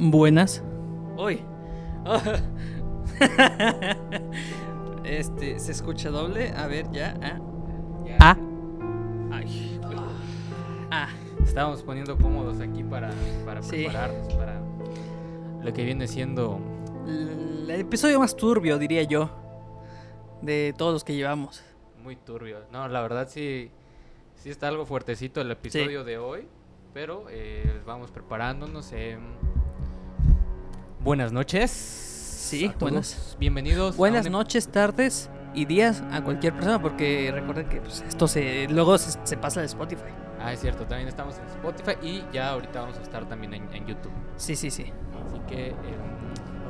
Buenas. Uy. este, ¿se escucha doble? A ver, ya. Ah. Ya. Ah. Ay. uy. Ah. Estábamos poniendo cómodos aquí para, para Sí. prepararnos para lo que viene siendo. El episodio más turbio, diría yo, de todos los que llevamos. Muy turbio. No, la verdad sí, sí está algo fuertecito el episodio de hoy, pero eh, vamos preparándonos. eh. Buenas noches. Sí, buenas. Bienvenidos. Buenas un ep- noches, tardes y días a cualquier persona, porque recuerden que pues, esto se luego se, se pasa de Spotify. Ah, es cierto, también estamos en Spotify y ya ahorita vamos a estar también en, en YouTube. Sí, sí, sí. Así que eh,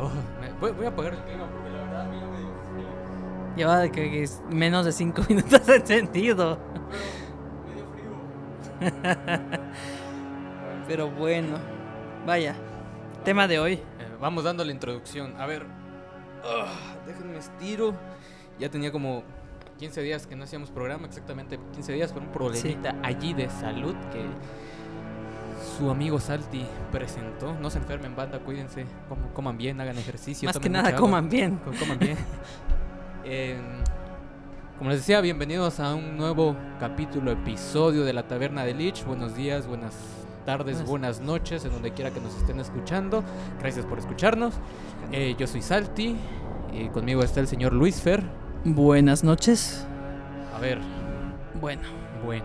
oh, me- voy, voy a apagar el clima porque la verdad me dio frío. Lleva de que, que es menos de 5 minutos encendido. Me dio frío. Pero bueno, vaya. Tema de hoy. Eh, vamos dando la introducción. A ver, ah, déjenme estiro. Ya tenía como 15 días que no hacíamos programa, exactamente 15 días por un problemita allí de salud que su amigo Salti presentó. No se enfermen, banda, cuídense, com- coman bien, hagan ejercicio. Más que nada, coman bien. Com- Coman bien. Eh, como les decía, bienvenidos a un nuevo capítulo, episodio de la Taberna de Lich. Buenos días, buenas tardes, Buenas- noches, en donde quiera que nos estén escuchando. Gracias por escucharnos. Eh, yo soy Salti y conmigo está el señor Luis Fer. Buenas noches. A ver, Bueno. bueno,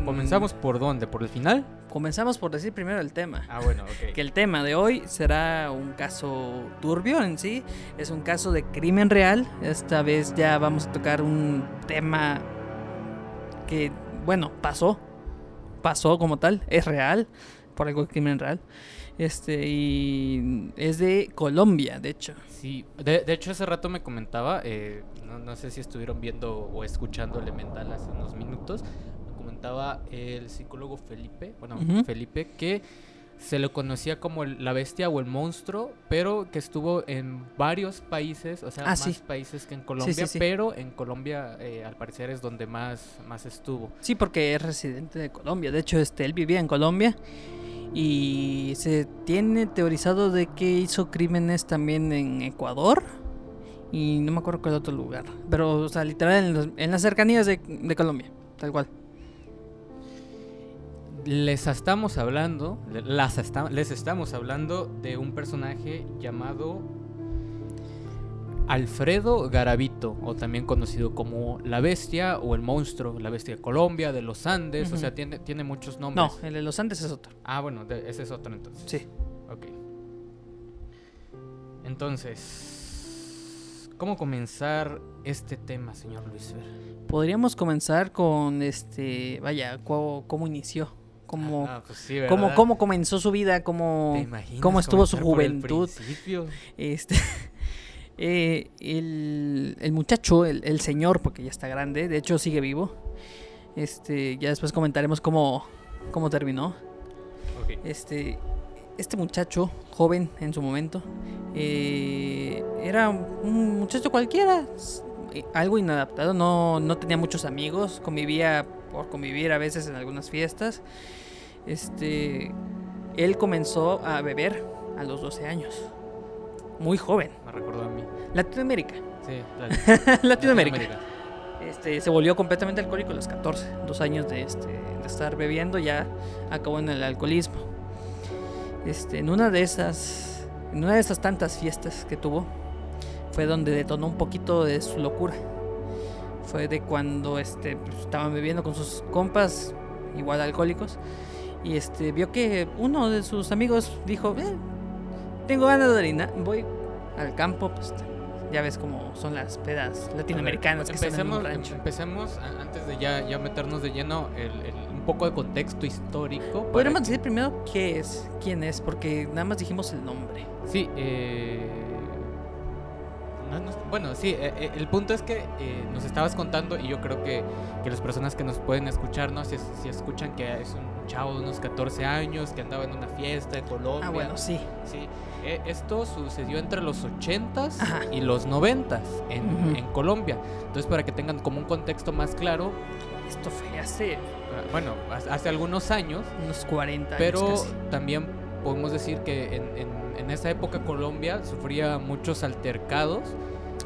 mm, comenzamos por dónde, por el final. Comenzamos por decir primero el tema. Ah, bueno, ok. Que el tema de hoy será un caso turbio en sí. Es un caso de crimen real. Esta vez ya vamos a tocar un tema que, bueno, pasó. Pasó como tal. Es real. Por algo crimen real. Este, y es de Colombia, de hecho. Sí, de, de hecho hace rato me comentaba, eh, no, no sé si estuvieron viendo o escuchando Elemental hace unos minutos, me comentaba el psicólogo Felipe, bueno. Felipe, que se lo conocía como el- la bestia o el monstruo, pero que estuvo en varios países, o sea, Ah, más sí. países que en Colombia, sí, sí. pero en Colombia eh, al parecer es donde más, más estuvo. Sí, porque es residente de Colombia. De hecho, este, él vivía en Colombia. Y se tiene teorizado de que hizo crímenes también en Ecuador. Y no me acuerdo cuál otro lugar. Pero, o sea, literal en, los- en las cercanías de, de Colombia. Tal cual. Les estamos hablando, las les estamos hablando de un personaje llamado Alfredo Garavito, o también conocido como la bestia o el monstruo, la bestia de Colombia, de los Andes, o sea, tiene, tiene muchos No, nombres. el de los Andes es otro. Ah, bueno, de- ese es otro entonces. Sí. Ok. Entonces, ¿cómo comenzar este tema, señor Luis? Podríamos comenzar con este. Vaya, cómo inició. Cómo, Ah, pues sí, cómo, cómo comenzó su vida. Cómo, ¿Te imaginas cómo estuvo su juventud. Este, eh, el, el muchacho, el, el señor, porque ya está grande, de hecho sigue vivo. Este, ya después comentaremos cómo, cómo terminó. Este, este muchacho, joven en su momento, eh, era un muchacho cualquiera, eh, algo inadaptado, no, no tenía muchos amigos, convivía por convivir a veces en algunas fiestas. Este, él comenzó a beber a los 12 años, muy joven. Me recordó a mí. Latinoamérica. Sí, dale. Latinoamérica. Este, se volvió completamente alcohólico a los 14. Dos años de, este, de estar bebiendo, ya acabó en el alcoholismo. Este, en una de esas, en una de esas tantas fiestas que tuvo, fue donde detonó un poquito de su locura. Fue de cuando este, pues, estaban bebiendo con sus compas, igual alcohólicos, y este, vio que uno de sus amigos dijo, "Eh, tengo ganas de orinar, voy al campo, pues ya ves cómo son las pedas latinoamericanas A que ver, están en un empecemos, rancho. empecemos a- antes de ya, ya meternos de lleno el, el- un poco de contexto histórico. Podríamos decir primero qué es, quién es, porque nada más dijimos el nombre. Sí, eh, no, no, bueno, sí, eh, eh, el punto es que eh, nos estabas contando y yo creo que, que las personas que nos pueden escuchar, ¿no? Si, si escuchan que es un chavo de unos 14 años que andaba en una fiesta en Colombia. Ah, bueno, sí. Sí, eh, esto sucedió entre los 80s Ajá. y los 90s en, Colombia. Entonces, para que tengan como un contexto más claro, Esto fue hace ah, bueno, hace- hace algunos años, unos 40 años pero casi. también podemos decir que en, en, en esa época Colombia sufría muchos altercados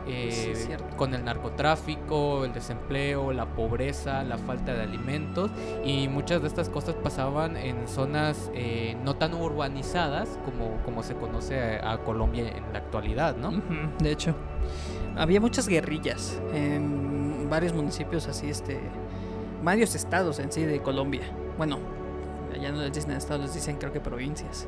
eh, Sí, con el narcotráfico, el desempleo, la pobreza, la falta de alimentos y muchas de estas cosas pasaban en zonas eh, no tan urbanizadas como, como se conoce a, a Colombia en la actualidad, ¿no? De hecho, había muchas guerrillas en varios municipios así, este, varios estados en sí de Colombia. Bueno, allá no les dicen estados, les dicen creo que provincias.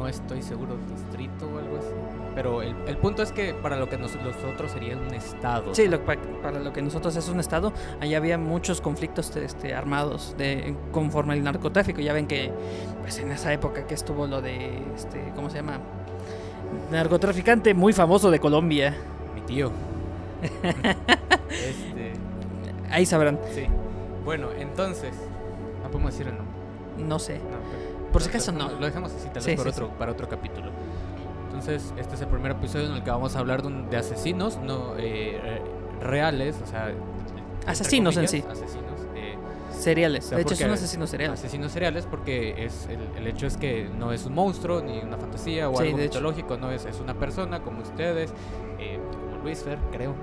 No estoy seguro, distrito o algo así. Pero el, el punto es que para lo que nos- nosotros sería un estado. Sí, lo- pa- para lo que nosotros es un estado, allá había muchos conflictos este, armados de, conforme al narcotráfico. Ya ven que, pues en esa época que estuvo lo de, este, ¿cómo se llama? Narcotraficante muy famoso de Colombia. Mi tío. este, Ahí sabrán, sí. Bueno, entonces, no podemos decir el nombre. No sé. No, Por si acaso no. Lo dejamos así, tal Sí, por sí, otro, para otro capítulo. Entonces, este es el primer episodio en el que vamos a hablar de, un- de asesinos no eh, eh, reales, o sea, entre Asesinos en comillas, sí. Asesinos. eh, Cereales. O sea, de hecho, son asesinos cereales. Asesinos seriales porque es el, el hecho es que no es un monstruo ni una fantasía o algo hecho. mitológico, no es, es una persona como ustedes, eh, como Luis Fer, creo.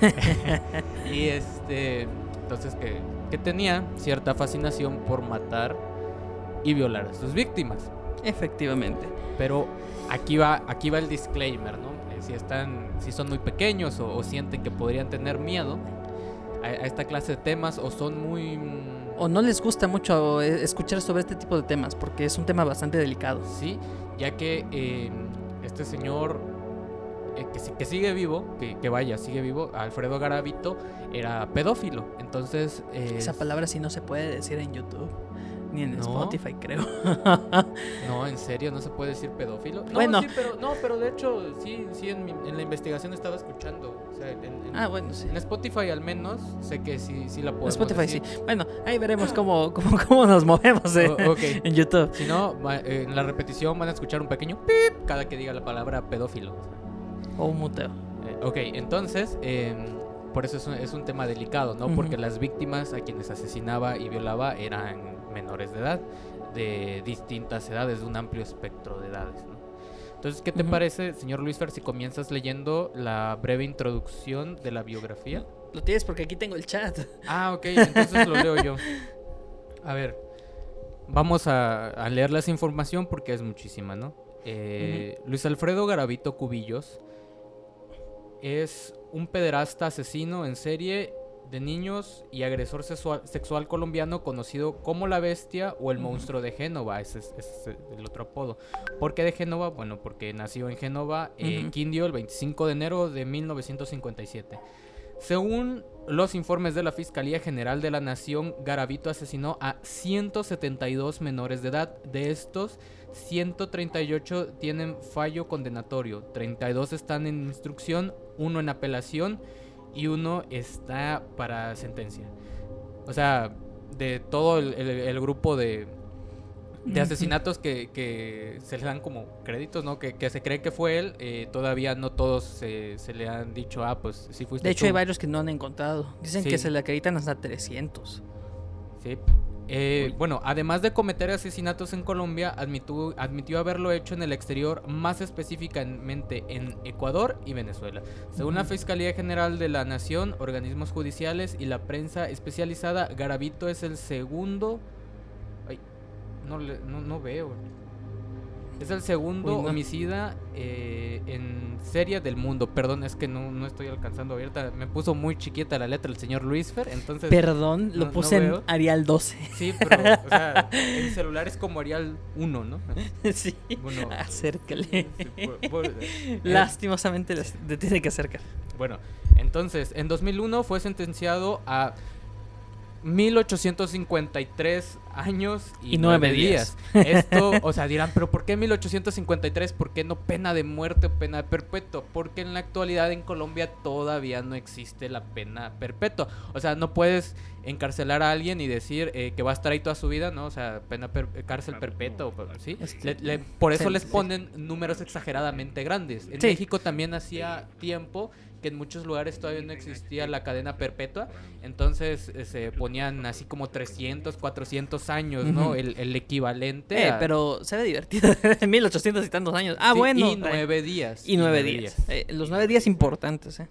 y este, entonces que, que tenía cierta fascinación por matar y violar a sus víctimas. Efectivamente. Pero aquí va, aquí va el disclaimer, ¿no? Eh, si están, si son muy pequeños o, o sienten que podrían tener miedo a, a esta clase de temas o son muy mm, O no les gusta mucho eh, escuchar sobre este tipo de temas porque es un tema bastante delicado. Sí, ya que eh, este señor eh, que, que sigue vivo, que, que vaya, sigue vivo, Alfredo Garavito era pedófilo. Entonces, eh, Esa palabra sí no se puede decir en YouTube. Ni en ¿No? Spotify, creo. no, en serio, no se puede decir pedófilo. No, Bueno. sí, pero no, pero de hecho, sí, sí, en, mi- en la investigación estaba escuchando. O sea, en, en- ah, bueno, sí. en Spotify al menos sé que sí, sí la puedo. Spotify sí. Bueno, ahí veremos cómo, cómo, cómo nos movemos eh, en YouTube. Si no, eh, en la repetición van a escuchar un pequeño pip cada que diga la palabra pedófilo. O un muteo. Eh, ok, entonces, em, por eso es un, es un tema delicado, ¿no? Porque las víctimas a quienes asesinaba y violaba eran menores de edad, de distintas edades, de un amplio espectro de edades, ¿no? Entonces, ¿qué te parece, señor Luis Fer, si comienzas leyendo la breve introducción de la biografía? Lo tienes porque aquí tengo el chat. Ah, ok, entonces lo leo yo. A ver, vamos a, a leer esa información porque es muchísima, ¿no? Eh, Luis Alfredo Garavito Cubillos es un pederasta asesino en serie de niños y agresor sexual, sexual colombiano conocido como la bestia o el monstruo de Génova, ese es, ese es el otro apodo. ¿Por qué de Génova? Bueno, porque nació en Génova, eh, Ujú. Quindio, el 25 de enero de 1957. Según los informes de la Fiscalía General de la Nación, Garavito asesinó a 172 menores de edad. De estos, 138 tienen fallo condenatorio, 32 están en instrucción, uno en apelación y uno está para sentencia. O sea, de todo el, el- el grupo de, de asesinatos que, que se le dan como créditos, ¿no? Que, que se cree que fue él, eh, todavía no todos se, se le han dicho, ah, pues sí fuiste De hecho, tú". hay varios que no han encontrado. Dicen que se le acreditan hasta 300. Sí. Eh, bueno, además de cometer asesinatos en Colombia, admitió, admitió haberlo hecho en el exterior, más específicamente en Ecuador y Venezuela. Según la. Fiscalía General de la Nación, organismos judiciales y la prensa especializada, Garavito es el segundo... Ay, no, le- no, no veo. Es el segundo Uy, no. homicida eh, en serie del mundo. Perdón, es que no, no estoy alcanzando abierta. Me puso muy chiquita la letra el señor Luis Fer, entonces... Perdón, no- lo puse en. Arial 12. Sí, pero, o sea, el celular es como Arial 1, ¿no? sí. Bueno, Acércale. sí, por- por- eh, Lastimosamente les- te tiene que acercar. Bueno, entonces, en 2001 fue sentenciado a 1853 años y, Y nueve nueve días. Esto, o sea, dirán, pero ¿por qué 1853? ¿Por qué no pena de muerte o pena perpetua? Porque en la actualidad en Colombia todavía no existe la pena perpetua. O sea, no puedes encarcelar a alguien y decir eh, que va a estar ahí toda su vida, ¿no? O sea, pena per- cárcel perpetua, ¿sí? Este, Le- le- por eso sí, les sí. ponen números exageradamente grandes. En Sí. México también hacía tiempo que en muchos lugares todavía no existía la cadena perpetua, entonces eh, se ponían así como 300, 400 años, ¿no? El, el equivalente Eh, a... pero se ve divertido. En 1800 y tantos años. Ah, Sí, bueno. Y nueve días. Y nueve días. Eh, los nueve días importantes, ¿eh?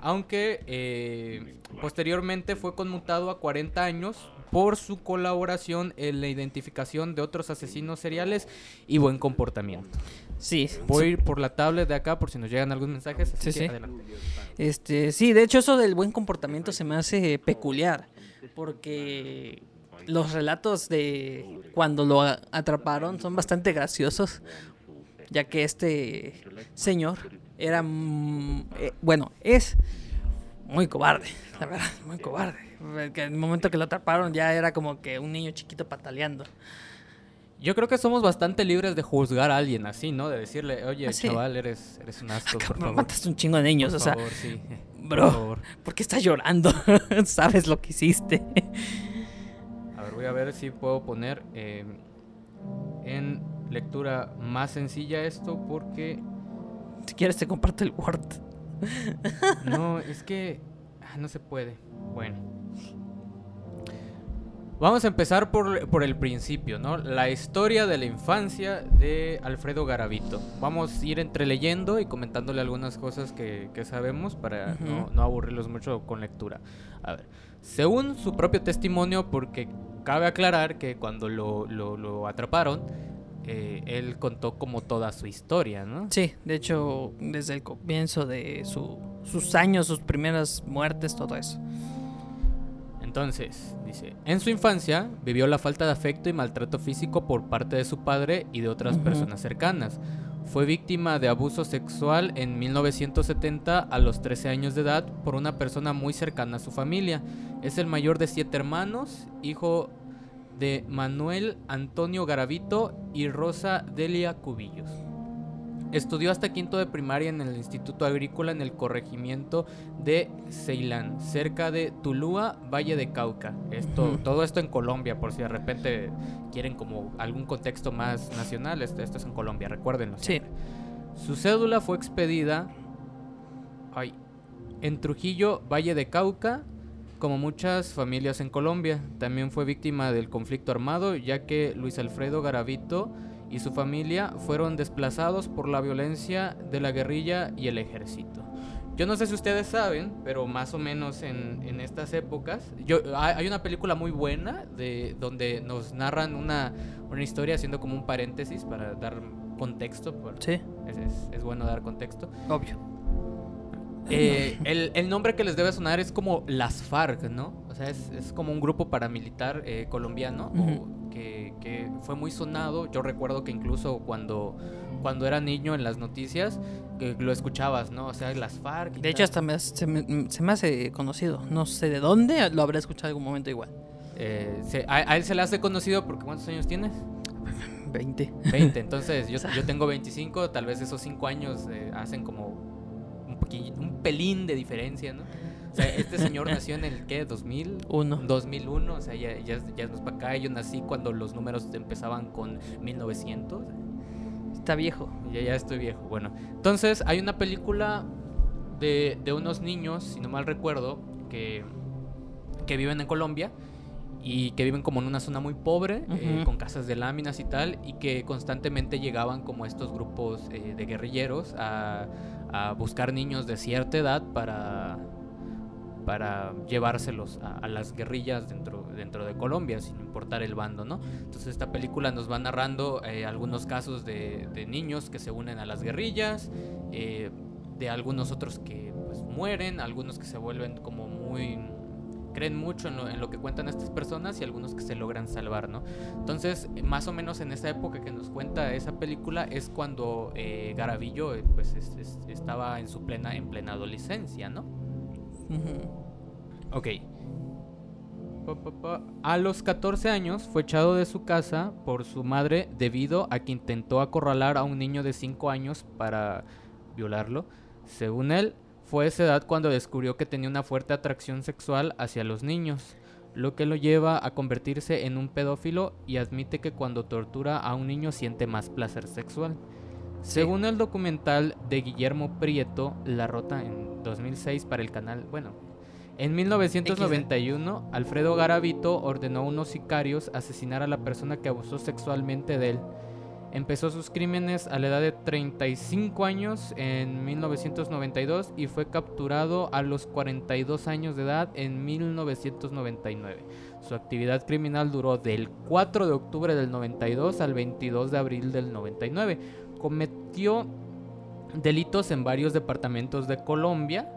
Aunque eh, posteriormente fue conmutado a 40 años por su colaboración en la identificación de otros asesinos seriales y buen comportamiento. Sí. Voy a ir por la tablet de acá por si nos llegan algunos mensajes. así Sí, que sí. adelante. Este, sí, de hecho eso del buen comportamiento se me hace peculiar, porque los relatos de cuando lo atraparon son bastante graciosos, ya que este señor era, eh, bueno, es muy cobarde, la verdad, muy cobarde. Que en el momento que lo atraparon ya era como que un niño chiquito pataleando. Yo creo que somos bastante libres de juzgar a alguien así, ¿no? De decirle, oye, Ah, sí. chaval, eres, eres un asco, por favor. Mataste un chingo de niños, Por o sea, favor, sí. bro. Por favor. ¿por qué estás llorando? Sabes lo que hiciste. A ver, voy a ver si puedo poner eh, en lectura más sencilla esto porque Si quieres te comparto el Word. no, es que ah, no se puede. Bueno. Vamos a empezar por, por el principio, ¿no? La historia de la infancia de Alfredo Garavito. Vamos a ir entreleyendo y comentándole algunas cosas que, que sabemos para no aburrirlos mucho con lectura. A ver, según su propio testimonio, porque cabe aclarar que cuando lo, lo- lo atraparon, eh, él contó como toda su historia, ¿no? Sí, de hecho, desde el comienzo de su, sus años, sus primeras muertes, todo eso. Entonces, dice, en su infancia vivió la falta de afecto y maltrato físico por parte de su padre y de otras personas cercanas. Fue víctima de abuso sexual en 1970 a los 13 años de edad por una persona muy cercana a su familia. Es el mayor de siete hermanos, hijo de Manuel Antonio Garavito y Rosa Delia Cubillos. Estudió hasta quinto de primaria en el Instituto Agrícola en el corregimiento de Ceilán, cerca de Tulúa, Valle de Cauca. Esto. Todo esto en Colombia, por si de repente quieren como algún contexto más nacional. Esto, esto es en Colombia, recuérdenlo. Sí. Su cédula fue expedida ay, en Trujillo, Valle de Cauca, como muchas familias en Colombia. También fue víctima del conflicto armado, ya que Luis Alfredo Garavito y su familia fueron desplazados por la violencia de la guerrilla y el ejército. Yo no sé si ustedes saben, pero más o menos en, en estas épocas, yo, hay una película muy buena de donde nos narran una, una historia haciendo como un paréntesis para dar contexto. Sí, es, es- es bueno dar contexto. obvio. Eh, el, el nombre que les debe sonar es como las FARC, ¿no? O sea, es, es como un grupo paramilitar eh, colombiano o Ujú. Que, que fue muy sonado. Yo recuerdo que incluso cuando, cuando era niño en las noticias, que lo escuchabas, ¿no? O sea, las FARC. De hecho, hasta me, se, me, se me hace conocido. No sé de dónde, lo habré escuchado en algún momento igual. Eh, se- a, a él se le hace conocido porque ¿cuántos años tienes? 20. 20. Entonces, yo, yo tengo 25, tal vez esos 5 años eh, hacen como un pelín de diferencia, ¿no? Sea, este señor nació en el, ¿qué? ¿2000? Uno. 2001, o sea, ya, ya, ya es más para acá. Yo nací cuando los números empezaban con 1900. Está viejo. Ya, ya estoy viejo. Bueno, entonces hay una película de, de unos niños, si no mal recuerdo, que, que viven en Colombia y que viven como en una zona muy pobre, eh, Ujú. con casas de láminas y tal, y que constantemente llegaban como estos grupos eh, de guerrilleros a, a buscar niños de cierta edad para para llevárselos a, las guerrillas dentro, dentro de Colombia, sin importar el bando, ¿no? Entonces esta película nos va narrando eh, algunos casos de, niños que se unen a las guerrillas, eh, de algunos otros que pues, mueren, algunos que se vuelven como muy creen mucho en lo, en lo que cuentan estas personas y algunos que se logran salvar, ¿no? Entonces, más o menos en esa época que nos cuenta esa película es cuando eh, Garavillo eh, pues es- es- estaba en su plena en plena adolescencia, ¿no? Ujú. Ok. A los 14 años fue echado de su casa por su madre debido a que intentó acorralar a un niño de 5 años para violarlo. Según él, fue esa edad cuando descubrió que tenía una fuerte atracción sexual hacia los niños. lo que lo lleva a convertirse en un pedófilo y admite que cuando tortura a un niño siente más placer sexual. Según el documental de Guillermo Prieto, La Rota en 2006 para el canal, bueno, en 1991 Alfredo Garavito ordenó a unos sicarios asesinar a la persona que abusó sexualmente de él. Empezó sus crímenes a la edad de 35 años en 1992 y fue capturado a los 42 años de edad en 1999. Su actividad criminal duró del 4 de octubre del 92 al 22 de abril del 99. Cometió delitos en varios departamentos de Colombia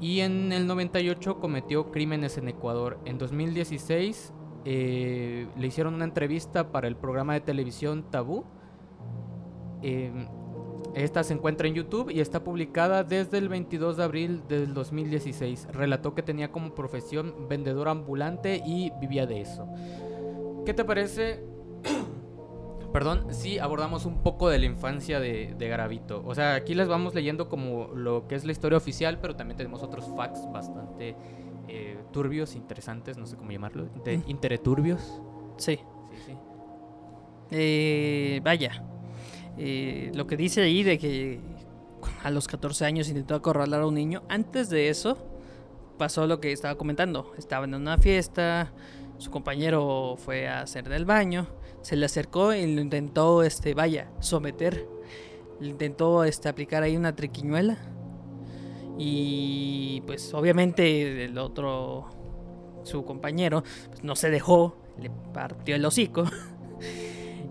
y en el 98 cometió crímenes en Ecuador. En 2016 eh, le hicieron una entrevista para el programa de televisión Tabú. Em, esta se encuentra en YouTube y está publicada desde el 22 de abril del 2016. Relató que tenía como profesión vendedor ambulante y vivía de eso. ¿Qué te parece? Perdón, si abordamos un poco de la infancia de, de Garavito. O sea, aquí les vamos leyendo como lo que es la historia oficial, pero también tenemos otros facts bastante eh, turbios, interesantes, no sé cómo llamarlo, inter intereturbios. Sí. Sí, sí. Eh, vaya, eh, lo que dice ahí de que a los 14 años intentó acorralar a un niño, antes de eso pasó lo que estaba comentando, estaban en una fiesta, su compañero fue a hacer del baño, se le acercó y lo intentó, este, vaya, someter, le intentó este, aplicar ahí una triquiñuela y pues obviamente el otro, su compañero, pues, no se dejó, le partió el hocico.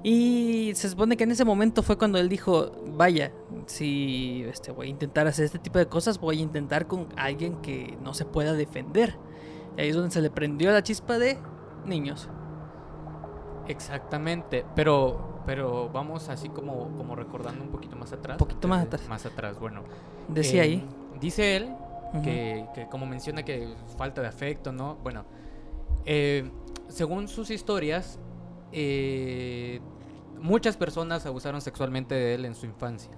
Y se supone que en ese momento fue cuando él dijo, vaya, si este, voy a intentar hacer este tipo de cosas, voy a intentar con alguien que no se pueda defender. Y ahí es donde se le prendió la chispa de niños. Exactamente, pero pero vamos así como, como recordando un poquito más atrás. Un poquito más atrás. Más atrás, bueno. Decía ahí. Dice él que, como menciona que falta de afecto, ¿no? Bueno, eh, según sus historias, eh, muchas personas abusaron sexualmente de él en su infancia,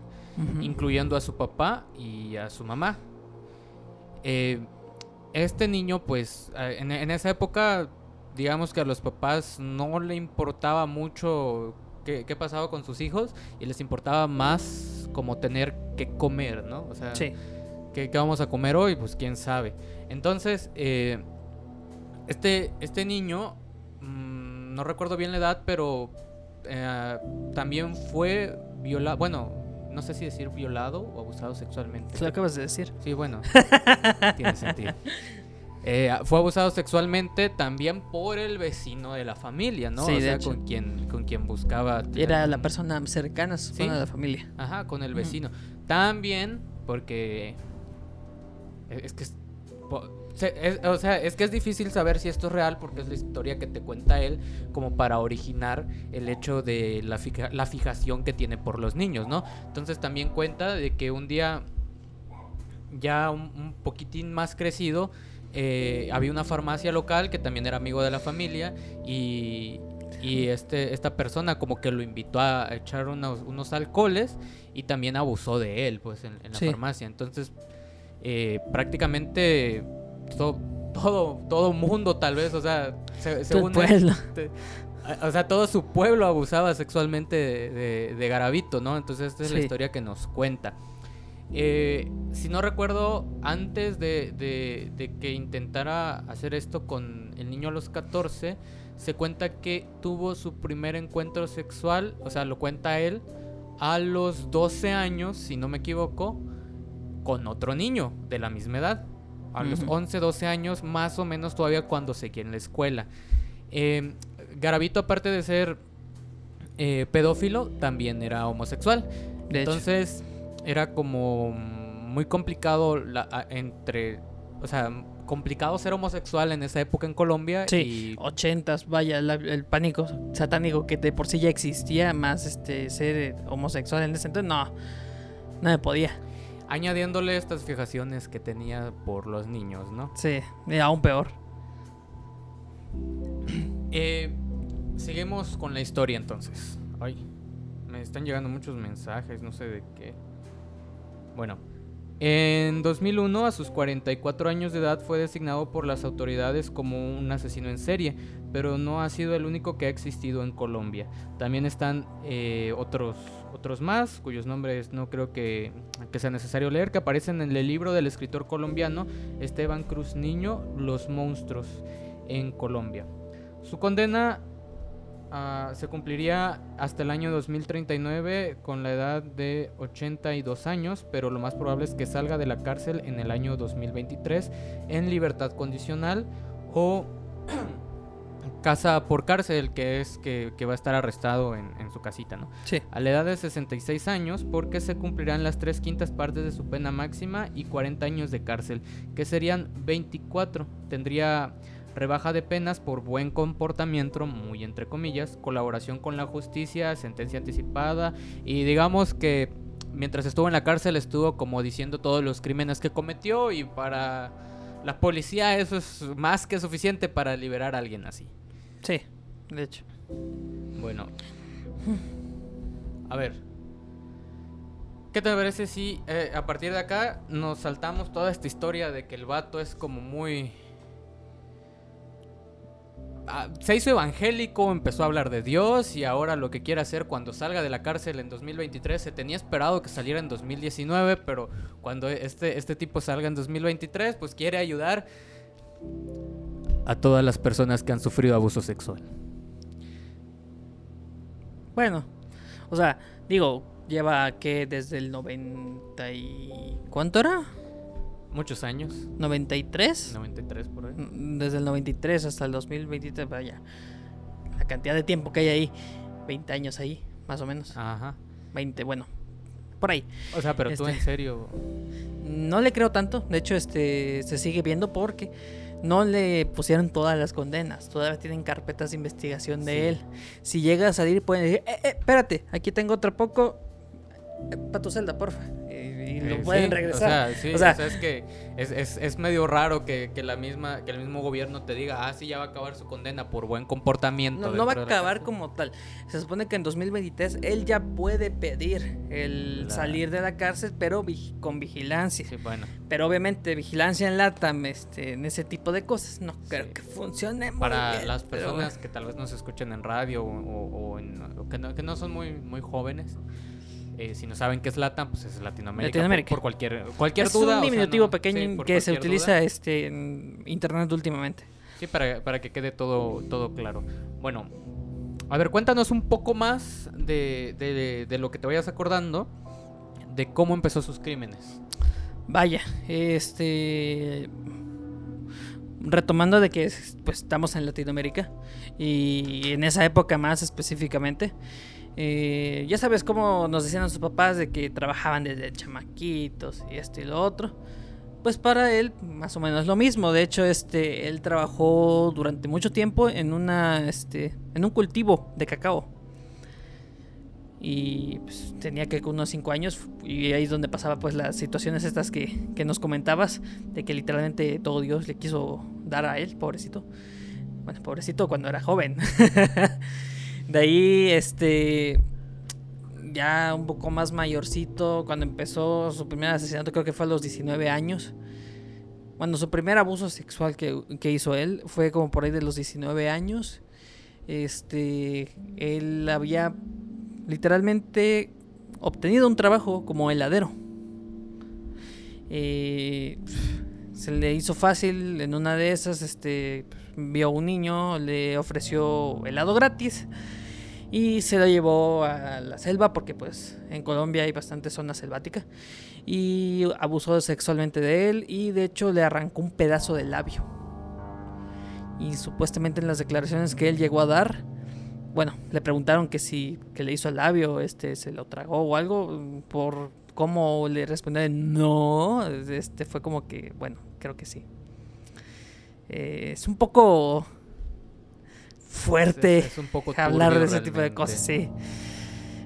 incluyendo a su papá y a su mamá. Eh, este niño, pues, en, esa época, digamos que a los papás no le importaba mucho qué, qué, pasaba con sus hijos y les importaba más como tener que comer, ¿no? O sea, sí ¿Qué, vamos a comer hoy? Pues quién sabe. Entonces, eh, este, este niño, mm, no recuerdo bien la edad, pero eh, también fue violado, bueno, no sé si decir violado o abusado sexualmente. Lo acabas de decir. Sí, bueno, tiene sentido. Eh, fue abusado sexualmente también por el vecino de la familia, ¿no? Sí, o sea, con quien, con quien buscaba. Era la persona cercana ¿Sí? a la familia. Ajá, con el vecino. También porque es que o sea, es que es difícil saber si esto es real porque es la historia que te cuenta él como para originar el hecho de la, la fijación que tiene por los niños, ¿no? Entonces también cuenta de que un día ya un, poquitín más crecido eh, había una farmacia local que también era amigo de la familia y, y este, esta persona como que lo invitó a echar unos, unos alcoholes y también abusó de él pues en, la farmacia. Entonces eh, prácticamente todo, todo, todo mundo tal vez, o sea, según pueblo. o sea, todo su pueblo abusaba sexualmente de, de, Garavito, ¿no? Entonces esta es la historia que nos cuenta. Eh, si no recuerdo, antes de, de, de, que intentara hacer esto con el niño a los 14, se cuenta que tuvo su primer encuentro sexual, o sea, lo cuenta él, a los 12 años, si no me equivoco, con otro niño de la misma edad. A los 11, 12 años, más o menos todavía cuando seguía en la escuela. Eh, Garavito, aparte de ser eh, pedófilo, también era homosexual. Entonces, era como muy complicado la, entre. O sea, complicado ser homosexual en esa época en Colombia. Sí, ochentas, vaya, el pánico satánico que de por sí ya existía, más este ser homosexual en ese entonces, no, no me podía añadiéndole estas fijaciones que tenía por los niños, ¿no? Sí, aún peor. Eh, seguimos con la historia entonces. Ay, me están llegando muchos mensajes, no sé de qué. Bueno, En 2001, a sus 44 años de edad, fue designado por las autoridades como un asesino en serie, pero no ha sido el único que ha existido en Colombia. También están eh, otros, otros más, cuyos nombres no creo que, que, sea necesario leer, que aparecen en el libro del escritor colombiano Esteban Cruz Niño, Los monstruos en Colombia. Su condena Ah, se cumpliría hasta el año 2039 con la edad de 82 años, pero lo más probable es que salga de la cárcel en el año 2023 en libertad condicional o casa por cárcel, que es que, va a estar arrestado en, su casita, ¿no? Sí. A la edad de 66 años, porque se cumplirán las tres quintas partes de su pena máxima y 40 años de cárcel, que serían 24. Tendría rebaja de penas por buen comportamiento, muy entre comillas, colaboración con la justicia, sentencia anticipada y digamos que mientras estuvo en la cárcel estuvo como diciendo todos los crímenes que cometió y para la policía eso es más que suficiente para liberar a alguien así. Sí, de hecho. Bueno. A ver. ¿Qué te parece si eh, a partir de acá nos saltamos toda esta historia de que el vato es como muy se hizo evangélico, empezó a hablar de Dios y ahora lo que quiere hacer cuando salga de la cárcel en 2023, se tenía esperado que saliera en 2019, pero cuando este, este tipo salga en 2023, pues quiere ayudar a todas las personas que han sufrido abuso sexual. Bueno, o sea, digo, lleva que desde el 90 y... ¿Cuánto era? Muchos años. 93. 93 por ahí. Mm, desde el 93 hasta el 2023, vaya. La cantidad de tiempo que hay ahí. 20 años ahí, más o menos. Ajá. 20, bueno. Por ahí. O sea, pero tú en este, serio. No le creo tanto. De hecho, este se sigue viendo porque no le pusieron todas las condenas. Todavía tienen carpetas de investigación de él. Si llega a salir, pueden decir, eh, eh, espérate, aquí tengo otro poco. Eh, para tu celda, porfa y lo eh, pueden regresar. O sea, es que es, medio raro que, la misma, que el mismo gobierno te diga, ah, sí, ya va a acabar su condena por buen comportamiento. No, no va a acabar como tal. Se supone que en 2023 él ya puede pedir el salir de la cárcel, pero con vigilancia. Sí, bueno. Pero obviamente vigilancia en LATAM, este, en ese tipo de cosas, no creo que funcione muy Para las personas que tal vez no se escuchen en radio o, que, no, que no son muy, muy jóvenes. Eh, si no saben qué es LATAM, pues es Latinoamérica. Por, cualquier, cualquier duda. Es un diminutivo pequeño que se utiliza este, en Internet últimamente. Sí, para, que quede todo, todo claro. Bueno, a ver, cuéntanos un poco más de, de, lo que te vayas acordando de cómo empezó sus crímenes. Vaya, este retomando de que pues estamos en Latinoamérica y en esa época más específicamente eh, ya sabes cómo nos decían sus papás de que trabajaban desde chamaquitos y esto y lo otro. Pues para él más o menos lo mismo. De hecho, este, él trabajó durante mucho tiempo en una, este, en un cultivo de cacao. Y pues, tenía que unos 5 años y ahí es donde pasaba pues las situaciones estas que, que nos comentabas de que literalmente todo Dios le quiso dar a él, pobrecito. Bueno, pobrecito cuando era joven. De ahí, este, ya un poco más mayorcito, cuando empezó su primer asesinato, creo que fue a los 19 años. Cuando su primer abuso sexual que, hizo él fue como por ahí de los 19 años. Este, él había literalmente obtenido un trabajo como heladero. Eh, se le hizo fácil en una de esas, este, vio a un niño, le ofreció helado gratis y se lo llevó a la selva porque pues en Colombia hay bastante zona selvática y abusó sexualmente de él y de hecho le arrancó un pedazo de labio. Y supuestamente en las declaraciones que él llegó a dar, bueno, le preguntaron que si que le hizo el labio, este se lo tragó o algo por cómo le respondió no, este fue como que, bueno, creo que sí. Eh, es un poco fuerte es, un poco hablar de ese tipo de cosas, sí.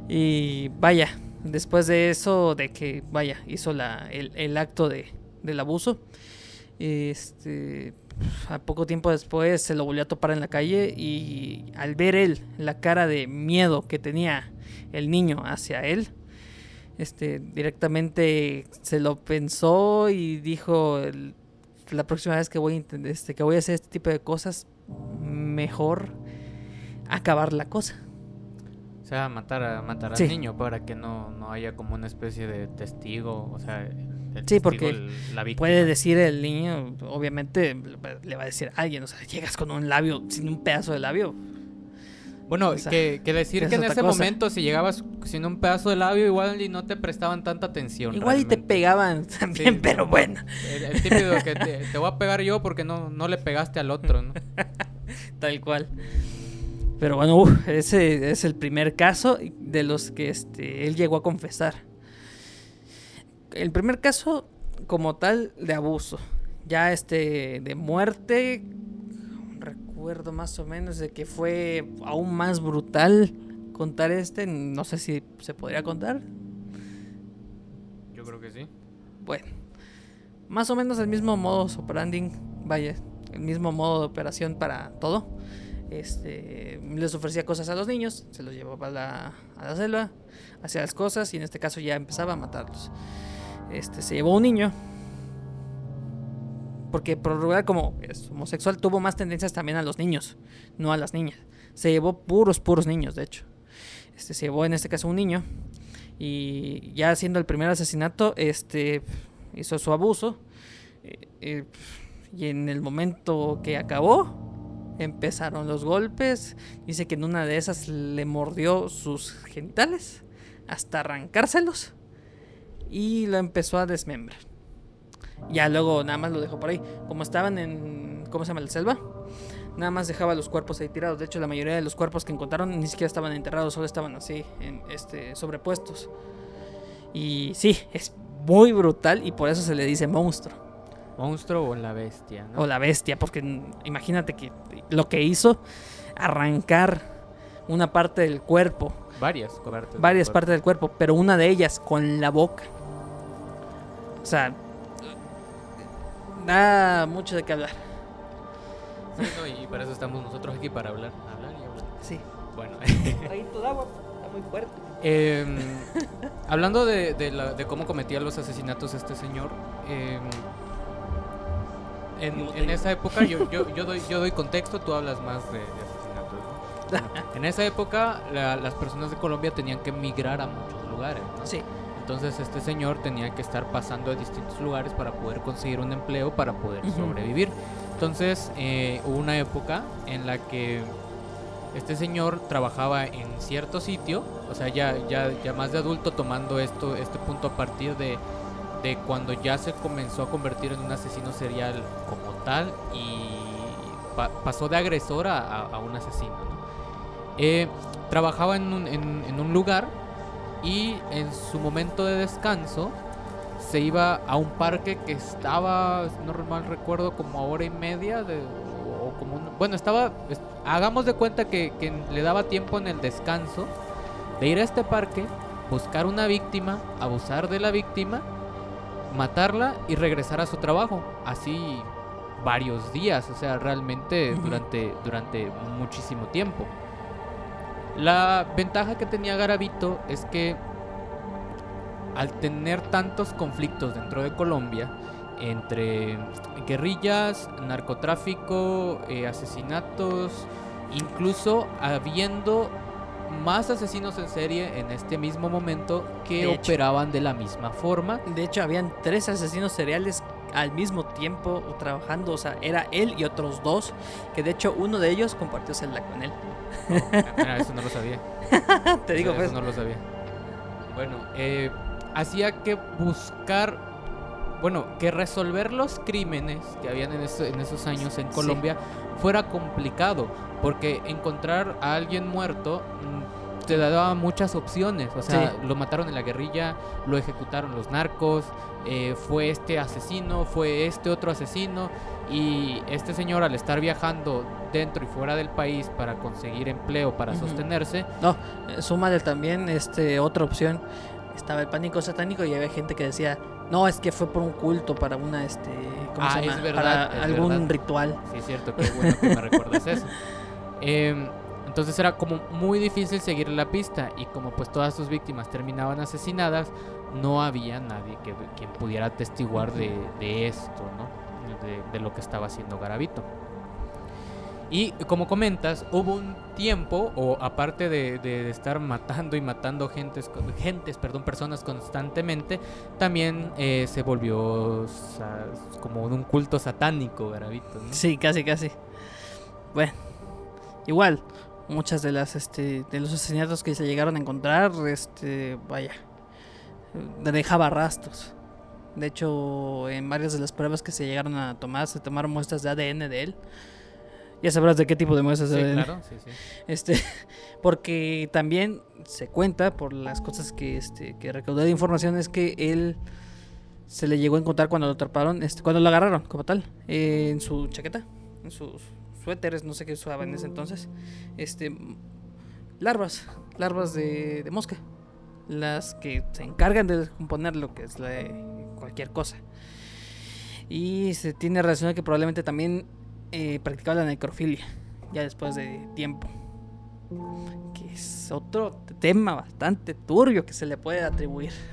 Y vaya, después de eso, de que, vaya, hizo la, el, acto de, del abuso, este, a poco tiempo después se lo volvió a topar en la calle y al ver él la cara de miedo que tenía el niño hacia él, este, directamente se lo pensó y dijo el- la próxima vez que voy, este, que voy a hacer este tipo de cosas, mejor acabar la cosa. O sea, matar, a, matar Sí. al niño para que no, no haya como una especie de testigo, o sea, el Sí, testigo, porque el- la víctima. Puede decir el niño, obviamente le va a decir a alguien, o sea, llegas con un labio, sin un pedazo de labio. Bueno, o sea, que, que decir que en ese cosa. momento si llegabas sin un pedazo de labio igual y no te prestaban tanta atención. Igual y te pegaban también, Sí, pero no, bueno, El, el típico que te, te voy a pegar yo porque no, no le pegaste al otro, ¿no? tal cual. Pero bueno, ese es el primer caso de los que este, él llegó a confesar. El primer caso como tal de abuso. Ya este de muerte, recuerdo más o menos de que fue aún más brutal contar este, no sé si se podría contar. Yo creo que sí. Bueno, más o menos el mismo modo operandi, vaya, el mismo modo de operación para todo. Este, les ofrecía cosas a los niños, se los llevaba a la, a la selva, hacía las cosas y en este caso ya empezaba a matarlos. Este, se llevó un niño, porque por lo regular como es homosexual tuvo más tendencias también a los niños, no a las niñas. Se llevó puros, puros niños, de hecho. Este, se llevó en este caso un niño y ya haciendo el primer asesinato, este hizo su abuso eh, eh, y en el momento que acabó empezaron los golpes. Dice que en una de esas le mordió sus genitales hasta arrancárselos y lo empezó a desmembrar. Ya luego nada más lo dejó por ahí. Como estaban en ¿cómo se llama? la selva. Nada más dejaba los cuerpos ahí tirados. De hecho, la mayoría de los cuerpos que encontraron ni siquiera estaban enterrados, solo estaban así, en, este, sobrepuestos. Y sí, es muy brutal y por eso se le dice monstruo Monstruo o la bestia, ¿no? o la bestia, porque imagínate que lo que hizo, arrancar una parte del cuerpo, Varias partes. varias partes del cuerpo, pero una de ellas con la boca. O sea, da mucho de qué hablar. Sí, no, y para eso estamos nosotros aquí, para hablar. Hablar y hablar. Sí. Bueno. Traguito de agua, está muy fuerte. Em, hablando de, de la- de cómo cometía los asesinatos este señor, em, en, en esa época, yo, yo, yo doy, yo doy contexto, tú hablas más de, de asesinatos. en esa época, la- las personas de Colombia tenían que migrar a muchos lugares. ¿no? Sí, Entonces, este señor tenía que estar pasando a distintos lugares para poder conseguir un empleo, para poder sobrevivir. Entonces, eh, hubo una época en la que este señor trabajaba en cierto sitio, o sea, ya, ya, ya más de adulto tomando esto, este punto a partir de, de cuando ya se comenzó a convertir en un asesino serial como tal y pa- pasó de agresor a, a- a un asesino. ¿no? Eh, trabajaba en un, en- en un lugar y en su momento de descanso se iba a un parque que estaba, no mal recuerdo, como a hora y media de, o como un- bueno, estaba, es- hagamos de cuenta que, que le daba tiempo en el descanso de ir a este parque, buscar una víctima, abusar de la víctima, matarla y regresar a su trabajo. Así varios días, o sea, realmente durante, durante muchísimo tiempo. La ventaja que tenía Garavito es que al tener tantos conflictos dentro de Colombia, entre guerrillas, narcotráfico, eh, asesinatos, incluso habiendo más asesinos en serie en este mismo momento que De hecho. operaban de la misma forma. de hecho habían tres asesinos seriales al mismo tiempo trabajando, o sea, era él y otros dos, que de hecho uno de ellos compartió celda con él. Mira, eso no lo sabía. Te digo, Eso pues, no lo sabía. Bueno, eh, hacía que buscar, bueno, que resolver los crímenes que habían en, eso- en esos años en Sí. Colombia fuera complicado, porque encontrar a alguien muerto mm, te daba muchas opciones. O sea, Sí. lo mataron en la guerrilla, lo ejecutaron los narcos, eh, fue este asesino, fue este otro asesino. Y este señor al estar viajando dentro y fuera del país para conseguir empleo, para sostenerse, No, eh, súmale también este otra opción. Estaba el pánico satánico y había gente que decía, no, es que fue por un culto para una este ¿cómo se Ah, llama? es verdad, para es algún verdad. ritual. Sí, es cierto, qué bueno que me recuerdas eso. Em, entonces era como muy difícil seguir la pista y como pues todas sus víctimas terminaban asesinadas, no había nadie que, quien pudiera atestiguar de, de esto, ¿no? De, lo que estaba haciendo Garavito. Y como comentas, hubo un tiempo, o aparte de, de estar matando y matando gentes, gentes perdón, personas constantemente, también eh, se volvió sa- como un culto satánico, Garavito. Sí, casi, casi. Bueno, igual, muchas de las este de los asesinatos que se llegaron a encontrar, este, vaya, dejaba rastros. De hecho, en varias de las pruebas que se llegaron a tomar, se tomaron muestras de ADN de él. Ya sabrás de qué tipo de muestras Sí, de ADN. claro, sí, sí. Este, porque también se cuenta por las cosas que este que recaudé de información es que él se le llegó a encontrar cuando lo atraparon, este, cuando lo agarraron como tal, eh, en su chaqueta, en sus suéteres, no sé qué usaba en ese entonces, este larvas, larvas de, de mosca, las que se encargan de descomponer lo que es la- cualquier cosa. Y se tiene relacionado que probablemente también eh, practicaba la necrofilia, ya después de tiempo. Que es otro tema bastante turbio que se le puede atribuir.